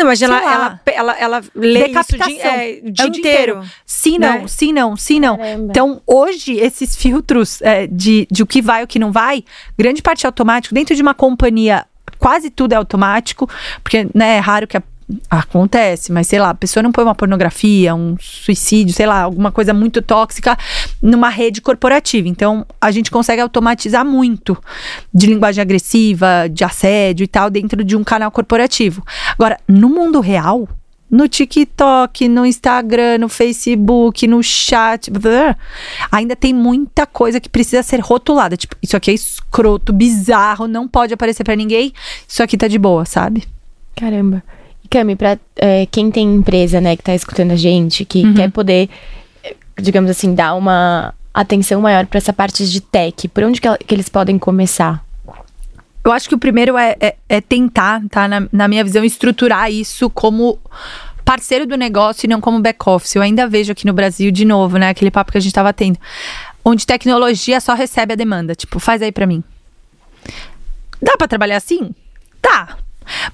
Não, mas ela, ela, ela, ela lê isso dia, é, o dia É o dia inteiro. Sim, não, Né? sim, não, sim, não. Caramba. Então, hoje, esses filtros é, de, de o que vai e o que não vai, grande parte é automático. Dentro de uma companhia, quase tudo é automático, porque né, é raro que a- acontece, mas sei lá, a pessoa não põe uma pornografia, um suicídio, sei lá, alguma coisa muito tóxica numa rede corporativa. Então, a gente consegue automatizar muito de linguagem agressiva, de assédio e tal, dentro de um canal corporativo. Agora, no mundo real, no TikTok, no Instagram, no Facebook, no chat, blá, ainda tem muita coisa que precisa ser rotulada. Tipo, isso aqui é escroto, bizarro, não pode aparecer pra ninguém. Isso aqui tá de boa, sabe? Caramba. Cami, pra é, quem tem empresa, né, que tá escutando a gente, que Uhum. quer poder, eh, digamos assim, dar uma atenção maior pra essa parte de tech, por onde que, ela- que eles podem começar? Eu acho que o primeiro é, é- é tentar, tá? Na, na minha visão, estruturar isso como parceiro do negócio e não como back-office. Eu ainda vejo aqui no Brasil, de novo, né? Aquele papo que a gente tava tendo. Onde tecnologia só recebe a demanda. Tipo, faz aí pra mim. Dá pra trabalhar assim? Dá.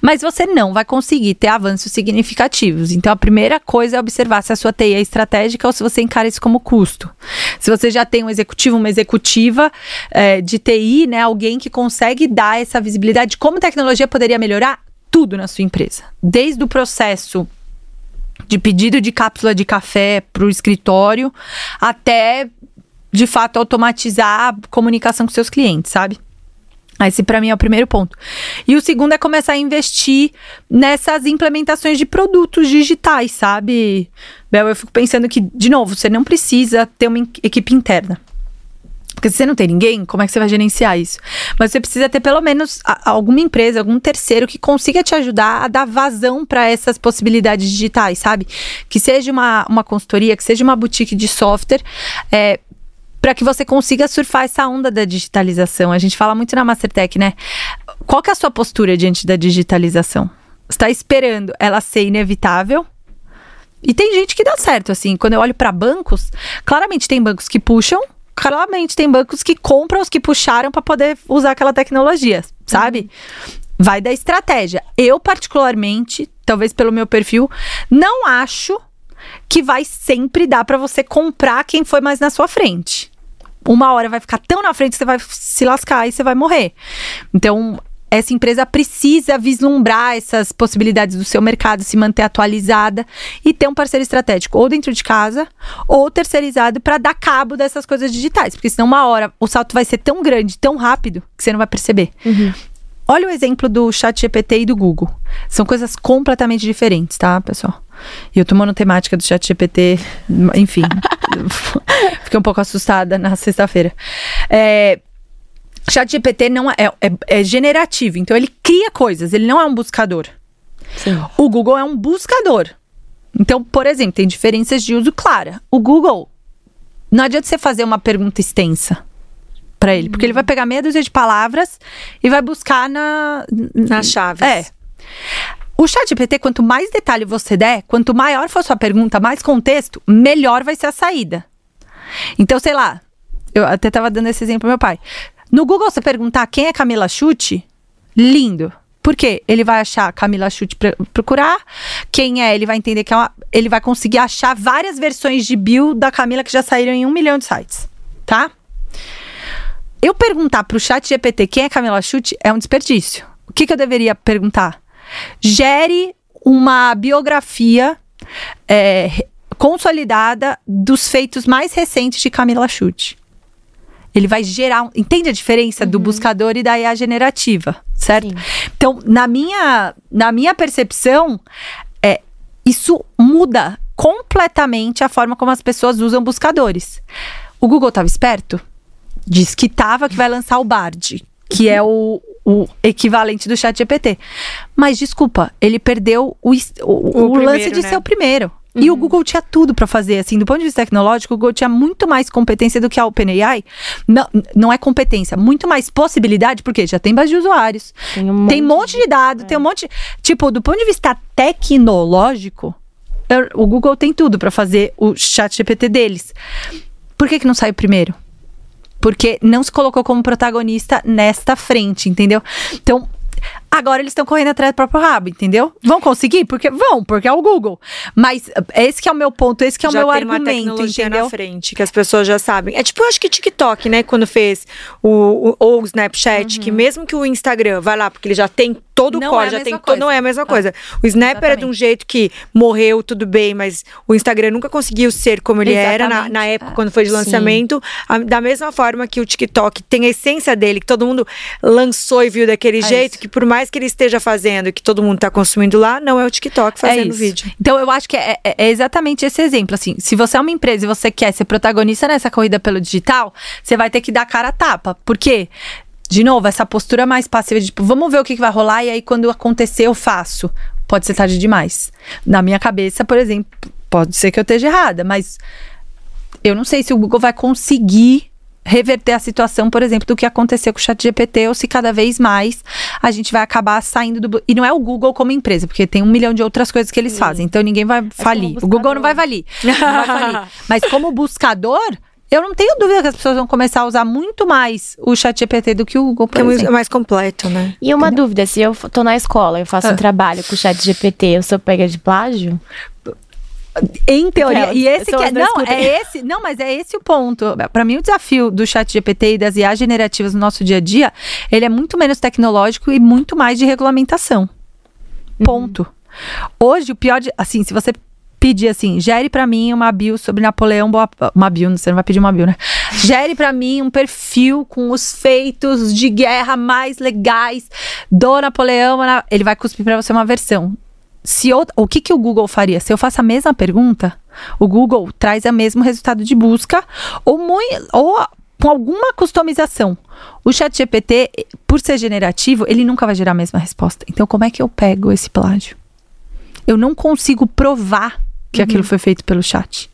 Mas você não vai conseguir ter avanços significativos. Então, a primeira coisa é observar se a sua TI é estratégica ou se você encara isso como custo. Se você já tem um executivo, uma executiva é, de TI, né, alguém que consegue dar essa visibilidade de como tecnologia poderia melhorar tudo na sua empresa. Desde o processo de pedido de cápsula de café para o escritório até, de fato, automatizar a comunicação com seus clientes, sabe? Esse para mim é o primeiro ponto. E o segundo é começar a investir nessas implementações de produtos digitais, sabe? Bel, eu fico pensando que, de novo, você não precisa ter uma equipe interna. Porque se você não tem ninguém, como é que você vai gerenciar isso? Mas você precisa ter pelo menos alguma empresa, algum terceiro que consiga te ajudar a dar vazão para essas possibilidades digitais, sabe? Que seja uma, uma consultoria, que seja uma boutique de software, é, para que você consiga surfar essa onda da digitalização. A gente fala muito na Mastertech, né? Qual que é a sua postura diante da digitalização? Você está esperando ela ser inevitável? E tem gente que dá certo, assim. Quando eu olho para bancos, claramente tem bancos que puxam, claramente tem bancos que compram os que puxaram para poder usar aquela tecnologia, sabe? Vai da estratégia. Eu, particularmente, talvez pelo meu perfil, não acho que vai sempre dar para você comprar quem foi mais na sua frente. Uma hora vai ficar tão na frente que você vai se lascar e você vai morrer. Então, essa empresa precisa vislumbrar essas possibilidades do seu mercado, se manter atualizada e ter um parceiro estratégico, ou dentro de casa, ou terceirizado, para dar cabo dessas coisas digitais. Porque senão, uma hora, o salto vai ser tão grande, tão rápido, que você não vai perceber. Olha o exemplo do chat GPT e do Google. São coisas completamente diferentes, tá, pessoal? E eu tô monotemática do chat GPT, enfim. Fiquei um pouco assustada na sexta-feira. É, chat GPT não é, é, é generativo, então ele cria coisas, ele não é um buscador. Sim. O Google é um buscador. Então, por exemplo, tem diferenças de uso clara. O Google, não adianta você fazer uma pergunta extensa para ele, porque ele vai pegar meia dúzia de palavras e vai buscar na Nas chaves. É. O chat GPT, quanto mais detalhe você der, quanto maior for sua pergunta, mais contexto, melhor vai ser a saída. Então, sei lá, eu até tava dando esse exemplo pro meu pai. No Google, você perguntar quem é Camila Chute, lindo. Por quê? Ele vai achar Camila Chute procurar. Quem é, ele vai entender que é uma. Ele vai conseguir achar várias versões de bio da Camila que já saíram em um milhão de sites. Tá? Eu perguntar pro chat GPT quem é Camila Chute é um desperdício. O que, que eu deveria perguntar? Gere uma biografia é, consolidada dos feitos mais recentes de Camila Chute. Ele vai gerar. Entende a diferença do buscador e da IA generativa, certo? Sim. Então, na minha, na minha percepção, é, isso muda completamente a forma como as pessoas usam buscadores. O Google estava esperto? Diz que tava, que vai lançar o Bard, que é o, o equivalente do chat GPT. Mas, desculpa, ele perdeu o, o, O o lance primeiro, de né? ser o primeiro. Uhum. E o Google tinha tudo para fazer, assim, do ponto de vista tecnológico, o Google tinha muito mais competência do que a OpenAI. Não, não é competência, muito mais possibilidade, porque já tem base de usuários, tem um monte, tem um monte de dados, é. tem um monte. Tipo, do ponto de vista tecnológico, o Google tem tudo para fazer o chat GPT deles. Por que, que não saiu primeiro? Porque não se colocou como protagonista nesta frente, entendeu? Então, Agora eles estão correndo atrás do próprio rabo, entendeu? Vão conseguir? Porque vão, porque é o Google. Mas esse que é o meu ponto, esse que é o já meu tem argumento, uma tecnologia entendeu? na frente, que as pessoas já sabem. É tipo, eu acho que TikTok, né, quando fez o, o ou o Snapchat, uhum. que mesmo que o Instagram vai lá, porque ele já tem todo não o core, é já tem todo, não é a mesma tá. coisa. O Snap Exatamente. era de um jeito que morreu, tudo bem, mas o Instagram nunca conseguiu ser como ele Exatamente. era na, na, época, quando foi de lançamento. A, da mesma forma que o TikTok tem a essência dele, que todo mundo lançou e viu daquele é jeito, isso. que por mais que ele esteja fazendo e que todo mundo está consumindo lá, não é o TikTok fazendo é vídeo. Então eu acho que é, é, é, exatamente esse exemplo. Assim, se você é uma empresa e você quer ser protagonista nessa corrida pelo digital, você vai ter que dar cara a tapa. Por quê? De novo, essa postura mais passiva de tipo, vamos ver o que, que vai rolar e aí quando acontecer eu faço. Pode ser tarde demais. Na minha cabeça, por exemplo, pode ser que eu esteja errada, mas eu não sei se o Google vai conseguir reverter a situação, por exemplo, do que aconteceu com o chat GPT, ou se cada vez mais a gente vai acabar saindo do. E não é o Google como empresa, porque tem um milhão de outras coisas que eles Sim. fazem, então ninguém vai é falir. O Google não vai. Não vai falir. Mas como buscador, eu não tenho dúvida que as pessoas vão começar a usar muito mais o chat GPT do que o Google, por é mais completo, né? E uma Entendeu? dúvida, se eu tô na escola, eu faço ah. um trabalho com o chat GPT, eu sou pega de plágio? Em teoria. e esse que é, não, é esse, não, mas é esse o ponto. Para mim o desafio do chat GPT e das IA generativas no nosso dia a dia, ele é muito menos tecnológico e muito mais de regulamentação. Ponto. Uhum. Hoje o pior de, assim, se você pedir assim, gere para mim uma bio sobre Napoleão Bonaparte, uma bio, você não vai pedir uma bio, né? Gere para mim um perfil com os feitos de guerra mais legais do Napoleão, ele vai cuspir para você uma versão se eu, o que, que o Google faria? Se eu faço a mesma pergunta, o Google traz o mesmo resultado de busca ou, muito, ou com alguma customização. O chat GPT, por ser generativo, ele nunca vai gerar a mesma resposta. Então, como é que eu pego esse plágio? Eu não consigo provar que uhum. aquilo foi feito pelo chat.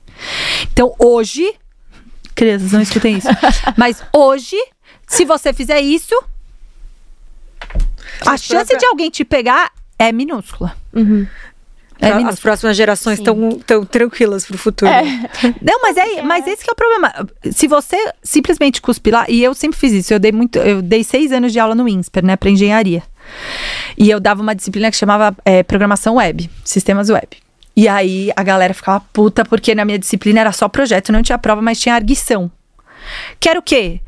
Então, hoje, crianças, não escutem isso. mas hoje, se você fizer isso, a chance de alguém te pegar é minúscula. Uhum. É As próximas gerações estão tão tranquilas pro futuro. É. Não, mas é, mas esse que é o problema. Se você simplesmente cuspir lá, e eu sempre fiz isso, eu dei muito, eu dei seis anos de aula no INSPER, né, para engenharia. E eu dava uma disciplina que chamava é, programação web, sistemas web. E aí a galera ficava puta porque na minha disciplina era só projeto, não tinha prova, mas tinha arguição. Que era o quê?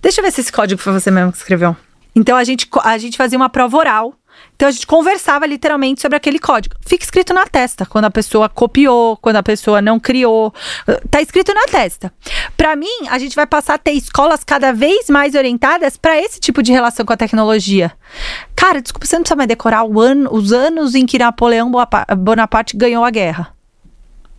Deixa eu ver se esse código foi você mesmo que escreveu. Então a gente, a gente fazia uma prova oral então a gente conversava literalmente sobre aquele código. Fica escrito na testa quando a pessoa copiou, quando a pessoa não criou. Tá escrito na testa. Para mim, a gente vai passar a ter escolas cada vez mais orientadas para esse tipo de relação com a tecnologia. Cara, desculpa, você não precisa mais decorar ano, os anos em que Napoleão Bonaparte ganhou a guerra.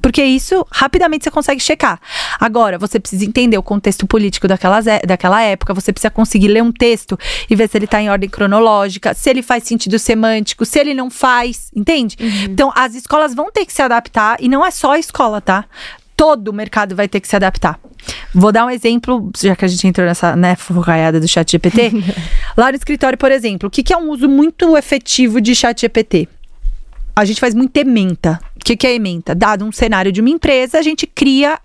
Porque isso rapidamente você consegue checar. Agora, você precisa entender o contexto político daquelas, daquela época, você precisa conseguir ler um texto e ver se ele está em ordem cronológica, se ele faz sentido semântico, se ele não faz, entende? Uhum. Então, as escolas vão ter que se adaptar, e não é só a escola, tá? todo o mercado vai ter que se adaptar. Vou dar um exemplo, já que a gente entrou nessa né, forraiada do chat GPT. Lá no escritório, por exemplo, o que, que é um uso muito efetivo de chat GPT? a gente faz muito ementa. O que, que é ementa? Dado um cenário de uma empresa, a gente cria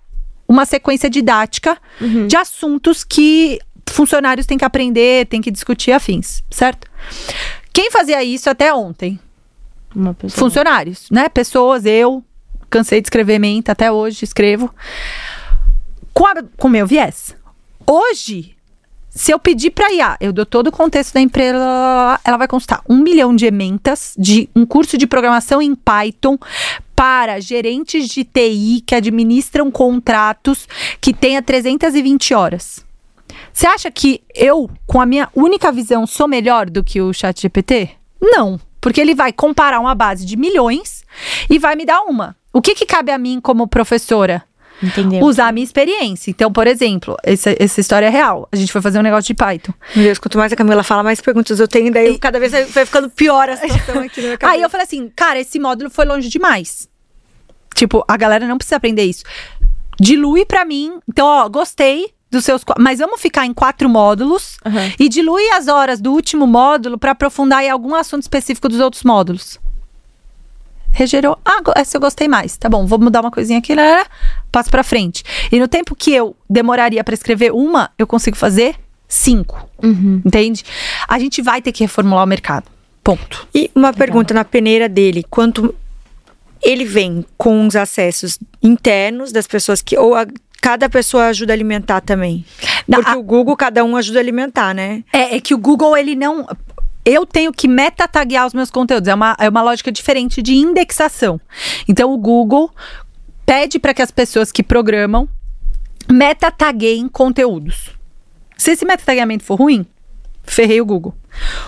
uma sequência didática uhum. de assuntos que funcionários têm que aprender, têm que discutir afins, certo? Quem fazia isso até ontem? Funcionários, né? Pessoas, eu cansei de escrever menta, até hoje escrevo. Com, o meu viés. Hoje, se eu pedir para IA, eu dou todo o contexto da empresa, ela vai constar um milhão de ementas de um curso de programação em Python para gerentes de TI que administram contratos que tenha 320 horas. Você acha que eu, com a minha única visão, sou melhor do que o Chat GPT? Não, porque ele vai comparar uma base de milhões e vai me dar uma. O que, que cabe a mim como professora? Entendeu. usar a minha experiência. Então, por exemplo, essa, essa história é real. A gente foi fazer um negócio de Python. Meu Deus, quanto mais a Camila fala, mais perguntas eu tenho, daí e... cada vez vai ficando pior a situação aqui na minha cabeça. Aí eu falei assim, cara, esse módulo foi longe demais. Tipo, a galera não precisa aprender isso. Dilui pra mim. Então, ó, gostei dos seus. Mas vamos ficar em quatro módulos Aham. e dilui as horas do último módulo pra aprofundar em algum assunto específico dos outros módulos. Regerou. Ah, essa eu gostei mais. Tá bom, vou mudar uma coisinha aqui, né? passo pra frente. E no tempo que eu demoraria pra escrever uma, eu consigo fazer cinco. Uhum. Entende? A gente vai ter que reformular o mercado. Ponto. E uma pergunta na peneira dele, quanto ele vem com os acessos internos das pessoas que ou a- cada pessoa ajuda a alimentar também? Porque a- o Google cada um ajuda a alimentar, né? É, é que o Google, ele não. Eu tenho que meta-taguear os meus conteúdos. É uma, é uma lógica diferente de indexação. Então, o Google pede para que as pessoas que programam meta-tagueiem conteúdos. Se esse meta-tagueamento for ruim, ferrei o Google.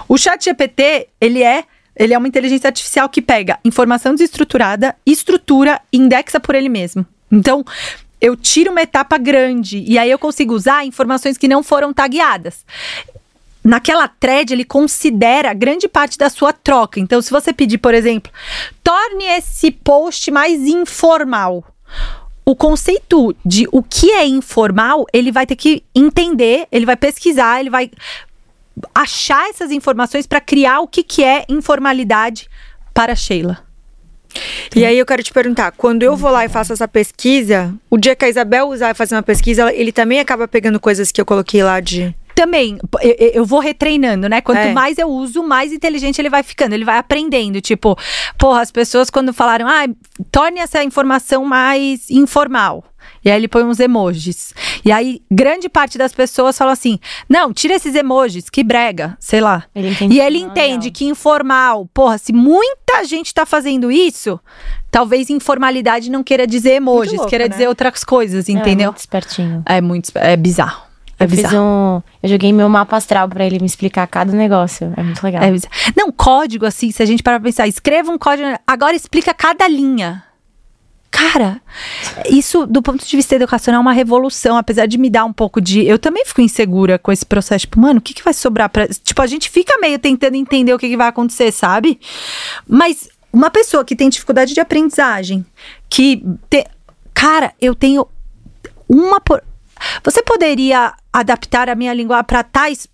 O chat GPT, ele é, ele é uma inteligência artificial que pega informação desestruturada, estrutura e indexa por ele mesmo. Então, eu tiro uma etapa grande e aí eu consigo usar informações que não foram tagueadas naquela thread ele considera grande parte da sua troca. Então, se você pedir, por exemplo, torne esse post mais informal. O conceito de o que é informal, ele vai ter que entender, ele vai pesquisar, ele vai achar essas informações para criar o que, que é informalidade para a Sheila. E aí eu quero te perguntar, quando eu vou lá e faço essa pesquisa, o dia que a Isabel usar e fazer uma pesquisa, ele também acaba pegando coisas que eu coloquei lá de. Também, eu- eu vou retreinando, né? Quanto É. mais eu uso, mais inteligente ele vai ficando, ele vai aprendendo. Tipo, porra, as pessoas quando falaram, ah, torne essa informação mais informal. E aí ele põe uns emojis. E aí, grande parte das pessoas falam assim: não, tira esses emojis, que brega, sei lá. Ele E ele é entende que informal, porra, se muita gente tá fazendo isso, talvez informalidade não queira dizer emojis, louco, queira né? dizer outras coisas, É, entendeu? muito espertinho. É muito, é bizarro. É eu fiz bizarro. um. Eu joguei meu mapa astral pra ele me explicar cada negócio. É muito legal. É. Não, código, assim, se a gente parar pra pensar, escreva um código, agora explica cada linha. Cara, isso do ponto de vista educacional é uma revolução, apesar de me dar um pouco de. Eu também fico insegura com esse processo. Tipo, mano, o que, que vai sobrar pra. Tipo, a gente fica meio tentando entender o que, que vai acontecer, sabe? Mas uma pessoa que tem dificuldade de aprendizagem, que. Te... Cara, eu tenho uma. Por... Você poderia adaptar a minha língua para tais.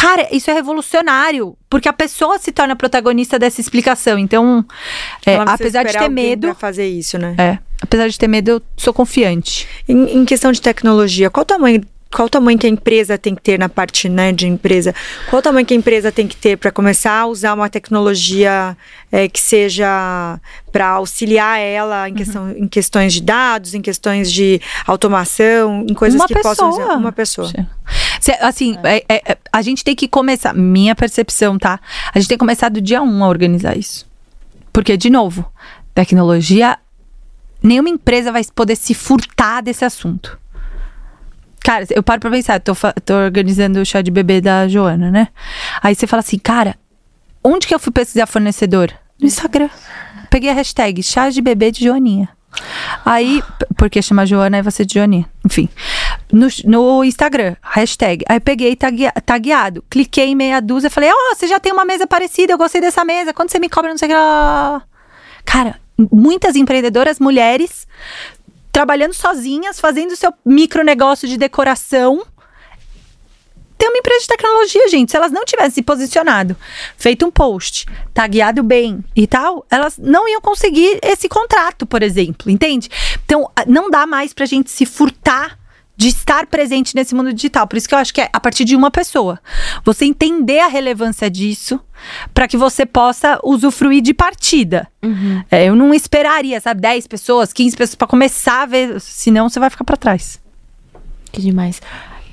Cara, isso é revolucionário, porque a pessoa se torna protagonista dessa explicação. Então, é, apesar de ter medo, Pra fazer isso, né? é, apesar de ter medo, eu sou confiante. Em, em questão de tecnologia, qual o tamanho, qual o tamanho que a empresa tem que ter na parte né, de empresa? Qual o tamanho que a empresa tem que ter para começar a usar uma tecnologia é, que seja para auxiliar ela Uhum. em, questão, em questões de dados, em questões de automação, em coisas Uma que possam pessoa. usar uma pessoa? Cê- assim, é- é- é- a gente tem que começar, minha percepção, tá? A gente tem que começar do dia um a organizar isso. Porque, de novo, tecnologia, nenhuma empresa vai poder se furtar desse assunto. Cara, eu paro pra pensar, tô, tô organizando o chá de bebê da Joana, né? Aí você fala assim, cara, onde que eu fui pesquisar fornecedor? No Instagram. Peguei a hashtag chá de bebê de Joaninha. Aí, porque chama Joana e você de Joaninha. Enfim. No, no Instagram, hashtag. Aí peguei taguea- tagueado. Cliquei em meia dúzia e falei, ó, você já tem uma mesa parecida, eu gostei dessa mesa. Quando você me cobra, não sei o que lá. Cara, muitas empreendedoras mulheres trabalhando sozinhas, fazendo seu micronegócio de decoração. Tem uma empresa de tecnologia, gente. Se elas não tivessem se posicionado, feito um post, tagueado bem e tal, elas não iam conseguir esse contrato, por exemplo, entende? Então, não dá mais pra gente se furtar de estar presente nesse mundo digital. Por isso que eu acho que é a partir de uma pessoa. Você entender a relevância disso para que você possa usufruir de partida. É, eu não esperaria, sabe, 10 pessoas, 15 pessoas para começar a ver, senão você vai ficar para trás. Que demais.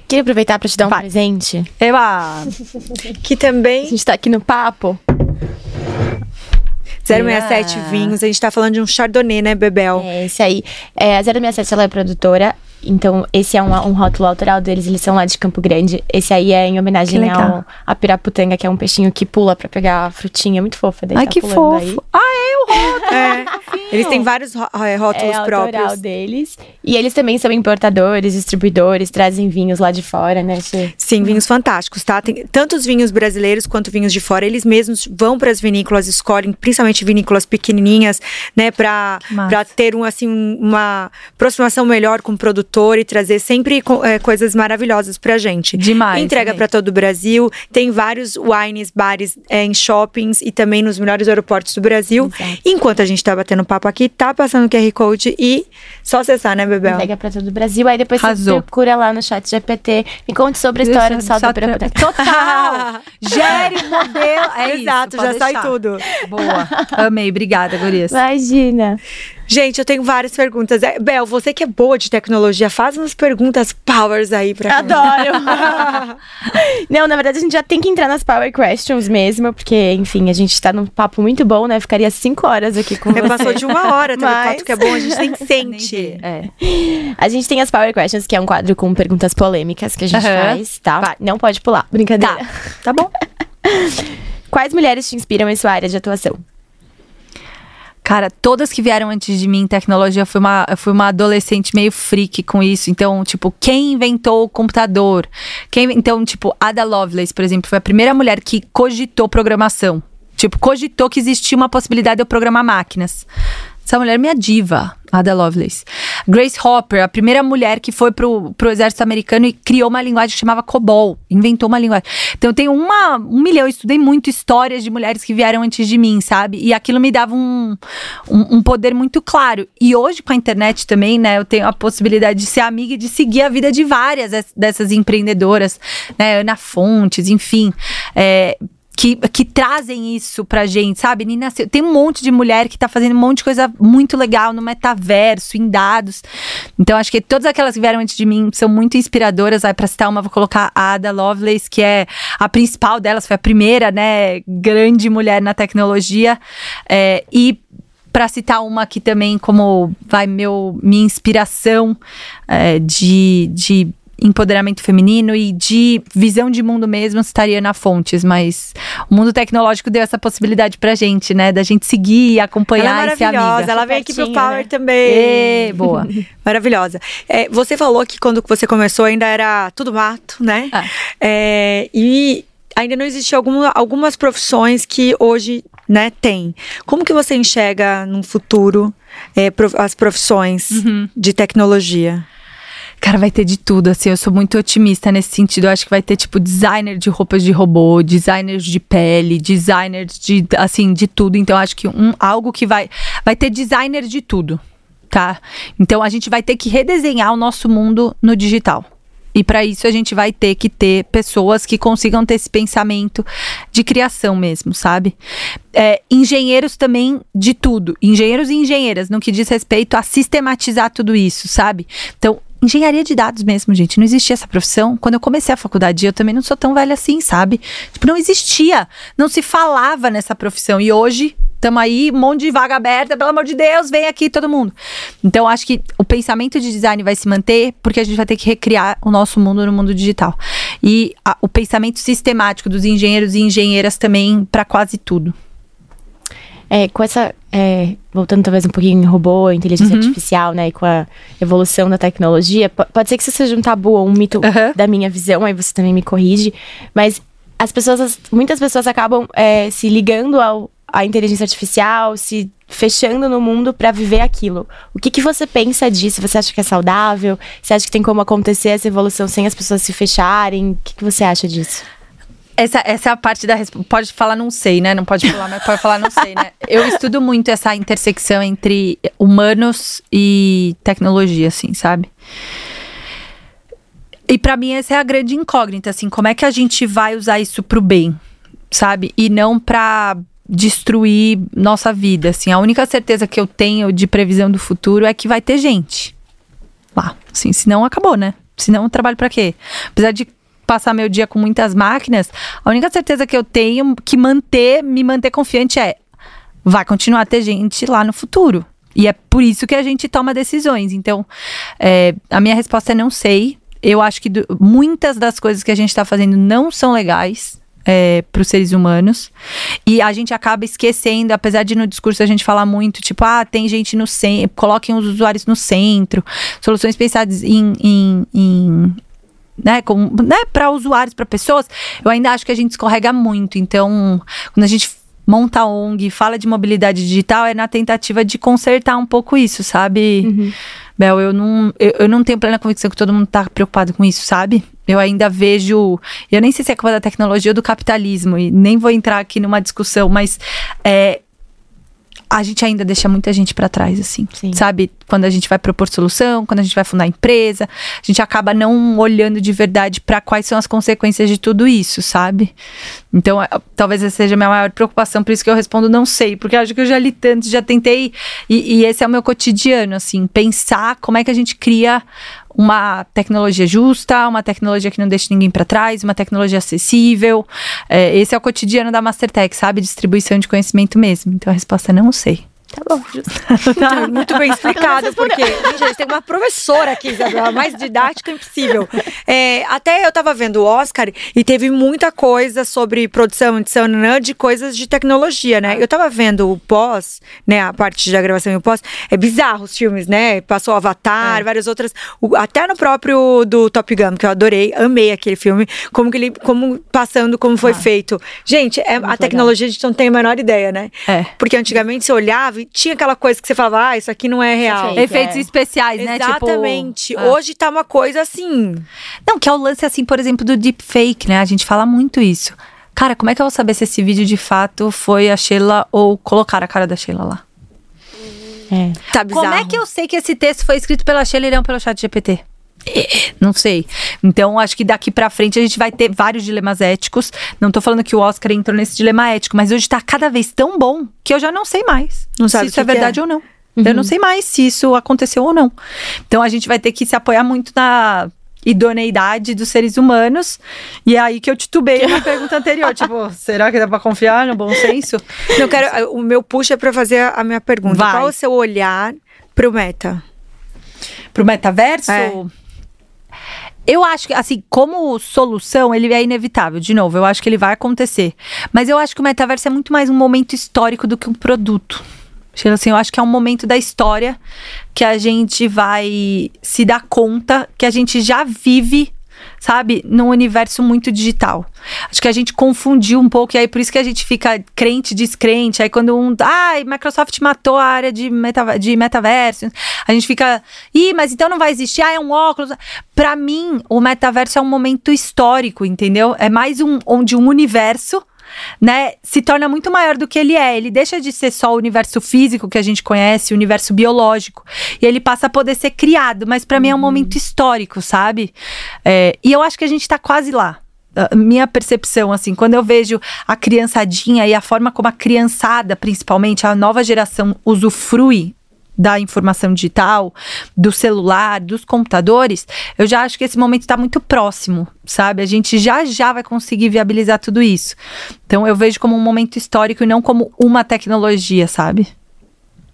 Queria aproveitar pra te dar um Vai. presente. Eba! Que A também gente tá aqui no papo. 067 Ah. vinhos, a gente tá falando de um chardonnay, né, Bebel? É, esse aí. É, a 067 ela é produtora. Então, esse é um, um rótulo autoral deles. Eles são lá de Campo Grande. Esse aí é em homenagem ao a piraputanga, que é um peixinho que pula pra pegar a frutinha. Muito fofo. Daí Ai, tá que fofo. aí. Ah, é o É. Eles têm vários é, rótulos é próprios. deles. E eles também são importadores, distribuidores, trazem vinhos lá de fora, né? Sim, vinhos fantásticos, tá? Tem tanto os vinhos brasileiros quanto vinhos de fora. Eles mesmos vão para as vinícolas, escolhem principalmente vinícolas pequenininhas, né? Para ter um, assim, uma aproximação melhor com o produtor e trazer sempre é, coisas maravilhosas pra gente. Demais. Entrega para todo o Brasil. Tem vários wines, bares é, em shoppings e também nos melhores aeroportos do Brasil. Exato. Enquanto a gente tá batendo papo aqui, tá passando o QR Code e só acessar, né, Bebel? Entrega pra todo o Brasil. Aí depois Arrasou. você procura lá no chat GPT. Me conte sobre a história do salto da Total! Gere modelo. É Exato, isso, já deixar. sai tudo. Boa. Amei. Obrigada, Gurias. Imagina. Gente, eu tenho várias perguntas. É, Bel, você que é boa de tecnologia, faz umas perguntas powers aí pra Adoro! Não, na verdade a gente já tem que entrar nas power questions mesmo, porque, enfim, a gente tá num papo muito bom, né? Ficaria cinco horas aqui com é, você. Passou de uma hora, também. Mas... que é bom, a gente nem sente. É. A gente tem as power questions, que é um quadro com perguntas polêmicas que a gente uhum. faz, tá? Vai. Não pode pular, brincadeira. Tá, tá bom. Quais mulheres te inspiram em sua área de atuação? Cara, todas que vieram antes de mim em tecnologia, eu fui uma, eu fui uma adolescente meio freak com isso. Então, tipo, quem inventou o computador? Quem, então, tipo, Ada Lovelace, por exemplo, foi a primeira mulher que cogitou programação. Tipo, cogitou que existia uma possibilidade de eu programar máquinas. Essa mulher é minha diva, Ada Lovelace. Grace Hopper, a primeira mulher que foi pro, pro exército americano e criou uma linguagem que chamava COBOL. Inventou uma linguagem. Então eu tenho uma, um milhão, eu estudei muito histórias de mulheres que vieram antes de mim, sabe? E aquilo me dava um, um, um, poder muito claro. E hoje com a internet também, né, eu tenho a possibilidade de ser amiga e de seguir a vida de várias dessas empreendedoras, né? Ana Fontes, enfim. É, que, que trazem isso pra gente, sabe? Nina, tem um monte de mulher que tá fazendo um monte de coisa muito legal no metaverso, em dados. Então, acho que todas aquelas que vieram antes de mim são muito inspiradoras. Aí, pra citar uma, vou colocar a Ada Lovelace, que é a principal delas, foi a primeira, né, grande mulher na tecnologia. É, e para citar uma aqui também como vai meu minha inspiração é, de, de empoderamento feminino e de visão de mundo mesmo estaria na Fontes, mas o mundo tecnológico deu essa possibilidade pra gente, né? Da gente seguir e acompanhar ela é e ser amiga. Ela vem aqui pro Power né? também. E, boa. maravilhosa. É, você falou que quando você começou ainda era tudo mato, né? Ah. É, e ainda não existiam alguma, algumas profissões que hoje né, tem. Como que você enxerga no futuro é, as profissões uhum. de tecnologia? Cara, vai ter de tudo, assim, eu sou muito otimista nesse sentido. Eu acho que vai ter, tipo, designer de roupas de robô, designers de pele, designers de, assim, de tudo. Então, acho que um, algo que vai. Vai ter designer de tudo, tá? Então, a gente vai ter que redesenhar o nosso mundo no digital. E para isso a gente vai ter que ter pessoas que consigam ter esse pensamento de criação mesmo, sabe? É, engenheiros também de tudo. Engenheiros e engenheiras, no que diz respeito a sistematizar tudo isso, sabe? Então, engenharia de dados mesmo, gente. Não existia essa profissão. Quando eu comecei a faculdade, eu também não sou tão velha assim, sabe? Tipo, não existia. Não se falava nessa profissão. E hoje, estamos aí, um monte de vaga aberta, pelo amor de Deus, vem aqui todo mundo. Então, acho que o pensamento de design vai se manter, porque a gente vai ter que recriar o nosso mundo no mundo digital. E a, o pensamento sistemático dos engenheiros e engenheiras também para quase tudo. É, com essa. É, voltando talvez um pouquinho em robô, inteligência uhum. artificial, né? E com a evolução da tecnologia, pode ser que isso seja um tabu ou um mito uhum. da minha visão, aí você também me corrige. Mas as pessoas, muitas pessoas acabam é, se ligando ao, à inteligência artificial, se fechando no mundo para viver aquilo. O que, que você pensa disso? Você acha que é saudável? Você acha que tem como acontecer essa evolução sem as pessoas se fecharem? O que, que você acha disso? Essa, essa é a parte da resposta. Pode falar não sei, né? Não pode falar, mas pode falar não sei, né? Eu estudo muito essa intersecção entre humanos e tecnologia, assim, sabe? E para mim essa é a grande incógnita, assim, como é que a gente vai usar isso pro bem, sabe? E não pra destruir nossa vida, assim. A única certeza que eu tenho de previsão do futuro é que vai ter gente lá, assim, senão acabou, né? Senão eu trabalho para quê? Apesar de passar meu dia com muitas máquinas, a única certeza que eu tenho que manter, me manter confiante é vai continuar a ter gente lá no futuro. E é por isso que a gente toma decisões. Então, é, a minha resposta é não sei. Eu acho que do, muitas das coisas que a gente está fazendo não são legais. é, para os seres humanos. E a gente acaba esquecendo, apesar de no discurso a gente falar muito, tipo, ah, tem gente no centro, coloquem os usuários no centro, soluções pensadas em, em, em né, com, né, para usuários, para pessoas, eu ainda acho que a gente escorrega muito. Então, quando a gente monta a ONG, fala de mobilidade digital, é na tentativa de consertar um pouco isso, sabe? Uhum. Bel, eu não, eu, eu, não tenho plena convicção que todo mundo tá preocupado com isso, sabe? Eu ainda vejo. Eu nem sei se é culpa da tecnologia ou do capitalismo, e nem vou entrar aqui numa discussão, mas é, a gente ainda deixa muita gente para trás, assim. Sim. Sabe? Quando a gente vai propor solução, quando a gente vai fundar empresa, a gente acaba não olhando de verdade para quais são as consequências de tudo isso, sabe? Então, é, talvez essa seja a minha maior preocupação, por isso que eu respondo não sei, porque acho que eu já li tanto, já tentei, e, e esse é o meu cotidiano, assim, pensar como é que a gente cria uma tecnologia justa, uma tecnologia que não deixe ninguém para trás, uma tecnologia acessível. É, esse é o cotidiano da Mastertech, sabe? Distribuição de conhecimento mesmo. Então a resposta é não sei. Tá bom, justo. tá muito bem explicado, porque, gente, tem uma professora aqui, Isabela, mais didática impossível. É, até eu tava vendo o Oscar e teve muita coisa sobre produção, edição, de coisas de tecnologia, né? Eu tava vendo o pós, né, a parte da gravação e o pós, é bizarro os filmes, né? Passou Avatar, é. várias outras, até no próprio do Top Gun, que eu adorei, amei aquele filme, como que ele, como passando, como foi ah. feito. Gente, é, a tecnologia legal. a gente não tem a menor ideia, né? É. Porque antigamente você olhava tinha aquela coisa que você falava, ah, isso aqui não é real. Fake, Efeitos é. especiais, né? Tipo, Exatamente. Tipo, Hoje tá uma coisa assim. Não, que é o lance, assim, por exemplo, do deepfake, né? A gente fala muito isso. Cara, como é que eu vou saber se esse vídeo de fato foi a Sheila ou colocar a cara da Sheila lá? É. Tá bizarro. Como é que eu sei que esse texto foi escrito pela Sheila e não pelo chat GPT? Não sei. Então, acho que daqui para frente a gente vai ter vários dilemas éticos. Não tô falando que o Oscar entrou nesse dilema ético, mas hoje tá cada vez tão bom que eu já não sei mais não se isso é verdade é. ou não. Uhum. Eu não sei mais se isso aconteceu ou não. Então, a gente vai ter que se apoiar muito na idoneidade dos seres humanos. E é aí que eu titubei na pergunta anterior. tipo, será que dá pra confiar no bom senso? Não, quero. O meu push é pra fazer a minha pergunta. Vai. Qual o seu olhar pro meta? Pro metaverso? É. Eu acho que, assim, como solução, ele é inevitável. De novo, eu acho que ele vai acontecer. Mas eu acho que o metaverso é muito mais um momento histórico do que um produto. Assim, eu acho que é um momento da história que a gente vai se dar conta que a gente já vive sabe, num universo muito digital. Acho que a gente confundiu um pouco, e aí por isso que a gente fica crente, descrente. Aí quando um. Ai, ah, Microsoft matou a área de, meta, de metaverso. A gente fica. Ih, mas então não vai existir. Ah, é um óculos. Para mim, o metaverso é um momento histórico, entendeu? É mais um onde um universo né, se torna muito maior do que ele é. Ele deixa de ser só o universo físico que a gente conhece, o universo biológico, e ele passa a poder ser criado. Mas para uhum. mim é um momento histórico, sabe? É, e eu acho que a gente tá quase lá minha percepção, assim, quando eu vejo a criançadinha e a forma como a criançada, principalmente, a nova geração usufrui da informação digital, do celular, dos computadores, eu já acho que esse momento está muito próximo, sabe? A gente já já vai conseguir viabilizar tudo isso. Então eu vejo como um momento histórico e não como uma tecnologia, sabe?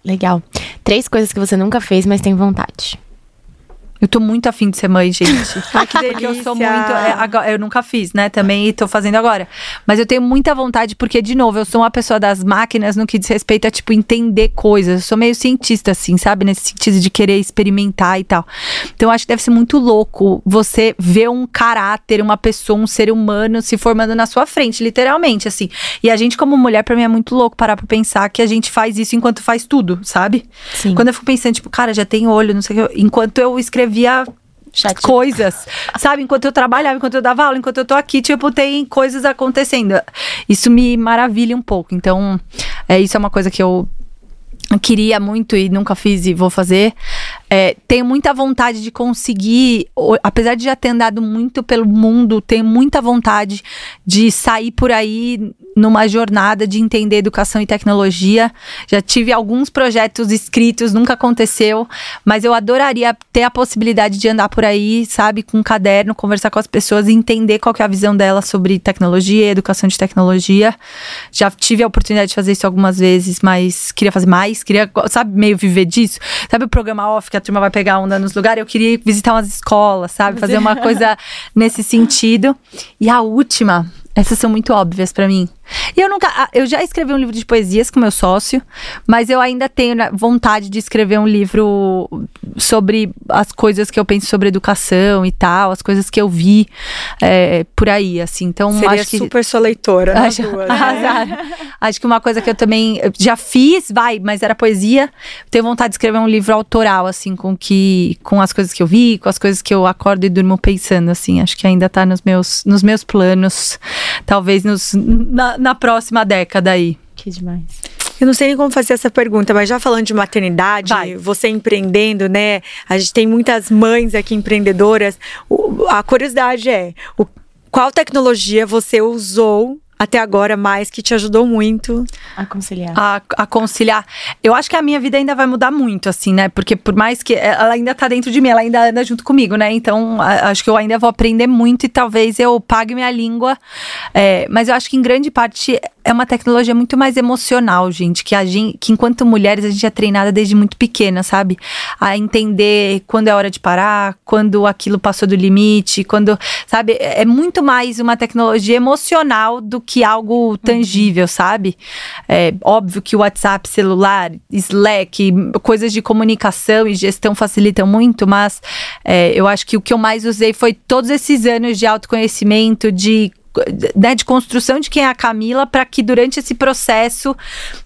Legal. Três coisas que você nunca fez, mas tem vontade. Eu tô muito afim de ser mãe, gente. Ai, que delícia. Porque eu sou muito. É, agora, eu nunca fiz, né? Também e tô fazendo agora. Mas eu tenho muita vontade, porque, de novo, eu sou uma pessoa das máquinas no que diz respeito a, tipo, entender coisas. Eu sou meio cientista, assim, sabe? Nesse sentido de querer experimentar e tal. Então, eu acho que deve ser muito louco você ver um caráter, uma pessoa, um ser humano se formando na sua frente, literalmente, assim. E a gente, como mulher, pra mim é muito louco parar pra pensar que a gente faz isso enquanto faz tudo, sabe? Sim. Quando eu fico pensando, tipo, cara, já tem olho, não sei o que. Enquanto eu escrevi via coisas, sabe? Enquanto eu trabalhava, enquanto eu dava aula, enquanto eu tô aqui, tipo, tem coisas acontecendo. Isso me maravilha um pouco. Então, é, isso é uma coisa que eu queria muito e nunca fiz e vou fazer. É, tenho muita vontade de conseguir, apesar de já ter andado muito pelo mundo, tenho muita vontade de sair por aí numa jornada de entender educação e tecnologia. Já tive alguns projetos escritos, nunca aconteceu, mas eu adoraria ter a possibilidade de andar por aí, sabe, com um caderno, conversar com as pessoas e entender qual é a visão delas sobre tecnologia, educação de tecnologia. Já tive a oportunidade de fazer isso algumas vezes, mas queria fazer mais, queria, sabe, meio viver disso. Sabe o programa off que a turma vai pegar onda nos lugares, eu queria visitar umas escolas, sabe? Fazer uma coisa nesse sentido. E a última Essas são muito óbvias para mim. E eu nunca. Ah, eu já escrevi um livro de poesias com meu sócio, mas eu ainda tenho vontade de escrever um livro sobre as coisas que eu penso sobre educação e tal, as coisas que eu vi é, por aí, assim. Então, Seria acho que. super sua leitora, acho, duas, né? acho que uma coisa que eu também já fiz, vai, mas era poesia. Tenho vontade de escrever um livro autoral, assim, com que. com as coisas que eu vi, com as coisas que eu acordo e durmo pensando, assim. Acho que ainda tá nos meus, nos meus planos. Talvez nos, na, na próxima década aí. Que demais. Eu não sei nem como fazer essa pergunta, mas já falando de maternidade, Vai. você empreendendo, né? A gente tem muitas mães aqui empreendedoras. O- a curiosidade é: o- qual tecnologia você usou até agora mais que te ajudou muito? A conciliar. a, a conciliar. Eu acho que a minha vida ainda vai mudar muito, assim, né? Porque por mais que ela ainda tá dentro de mim, ela ainda anda junto comigo, né? Então, a- acho que eu ainda vou aprender muito e talvez eu pague minha língua. É, mas eu acho que em grande parte é uma tecnologia muito mais emocional, gente. Que, a gente, que enquanto mulheres a gente é treinada desde muito pequena, sabe? A entender quando é hora de parar, quando aquilo passou do limite, quando. Sabe? É é muito mais uma tecnologia emocional do que algo tangível, sabe? É óbvio que o WhatsApp, celular, Slack, coisas de comunicação e gestão facilitam muito, mas é, eu acho que o que eu mais usei foi todos esses anos de autoconhecimento, de né, de construção de quem é a Camila para que durante esse processo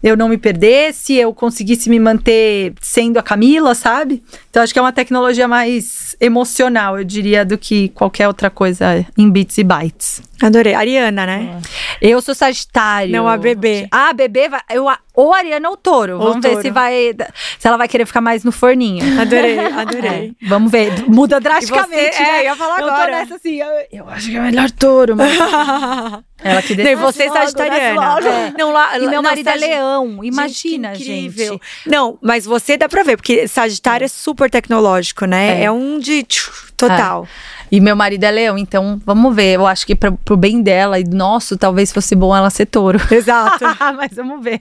eu não me perdesse, eu conseguisse me manter sendo a Camila, sabe? Então acho que é uma tecnologia mais emocional, eu diria, do que qualquer outra coisa em bits e bytes. Adorei. Ariana, né? Eu sou Sagitário. Não, a bebê. Ah, a bebê vai. Eu, ou Ariana ou o touro. Ou Vamos ver touro. se vai. Se ela vai querer ficar mais no forninho. Adorei, adorei. É, vamos ver. Muda drasticamente. você- é, né? eu ia falar eu agora. nessa assim. Eu, eu acho que é melhor touro, mas. ela que decide. você logo, sagitariana. É. Não, lá, E meu marido é leão. Imagina, gente. incrível. Não, mas você dá pra ver, porque Sagitário é super tecnológico, né? É. É, um de tchu, total. E meu marido é leão, então vamos ver. Eu acho que pra, pro bem dela e do nosso, talvez fosse bom ela ser touro. Exato. mas vamos ver.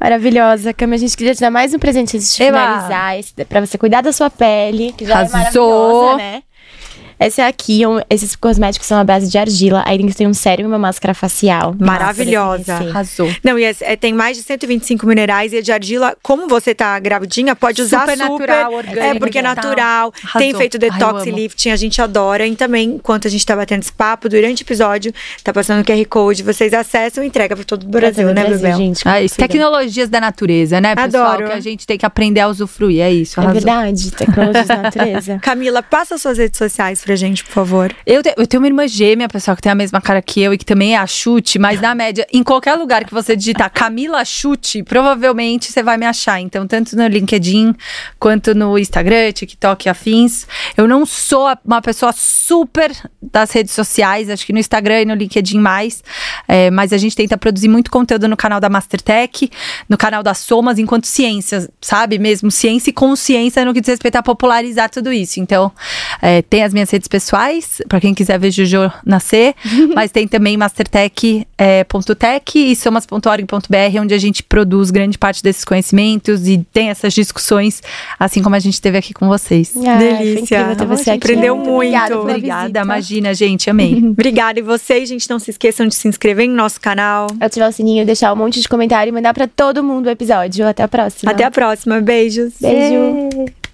Maravilhosa. Cami, a gente queria te dar mais um presente antes de Eba. finalizar. Esse, pra você cuidar da sua pele, que já Arrasou. é maravilhosa, né? Essa aqui, um- esses cosméticos são à base de argila. Aí dentro tem um sérum e uma máscara facial. Maravilhosa. Arrasou. Não, e é, é- tem mais de 125 minerais e é de argila. Como você tá gravidinha, pode usar Super super. natural, orgânico É porque é e natural. Arrasou. Tem feito Ai, detox e amo. lifting, a gente adora. E também, enquanto a gente tá batendo esse papo, durante o episódio, tá passando o QR Code, vocês acessam e entrega pra todo o Brasil, Brasil, né, Brasil, Bebel? gente. Ah, isso. Tecnologias da natureza, né, pessoal? Adoro. Que a gente tem que aprender a usufruir. É isso. É arrasou. verdade, tecnologias da natureza. Camila, passa suas redes sociais pra gente, por favor. Eu, te- eu tenho uma irmã gêmea, pessoal, que tem a mesma cara que eu e que também é a Chute, mas na média, em qualquer lugar que você digitar Camila Chute, provavelmente você vai me achar. Então, tanto no LinkedIn quanto no Instagram, TikTok afins. Eu não sou uma pessoa super das redes sociais, acho que no Instagram e no LinkedIn mais, é, mas a gente tenta produzir muito conteúdo no canal da Mastertech, no canal da Somas, enquanto ciência, sabe? Mesmo ciência e consciência no que diz respeito a popularizar tudo isso. Então, é, tem as minhas redes pessoais, para quem quiser ver Jojo nascer, mas tem também mastertech.tech é, ponto tech e somas.org.br, onde a gente produz grande parte desses conhecimentos e tem essas discussões, assim como a gente teve aqui com vocês. Foi Delícia. ter você aqui. Aprendeu Muito muito. Obrigada, Obrigada, imagina, gente, amei. Obrigada. E vocês, gente, não se esqueçam de se inscrever no nosso canal. Ativar o sininho, deixar um monte de comentário e mandar pra todo mundo o episódio. Até a próxima. Até a próxima. Beijos. Beijo.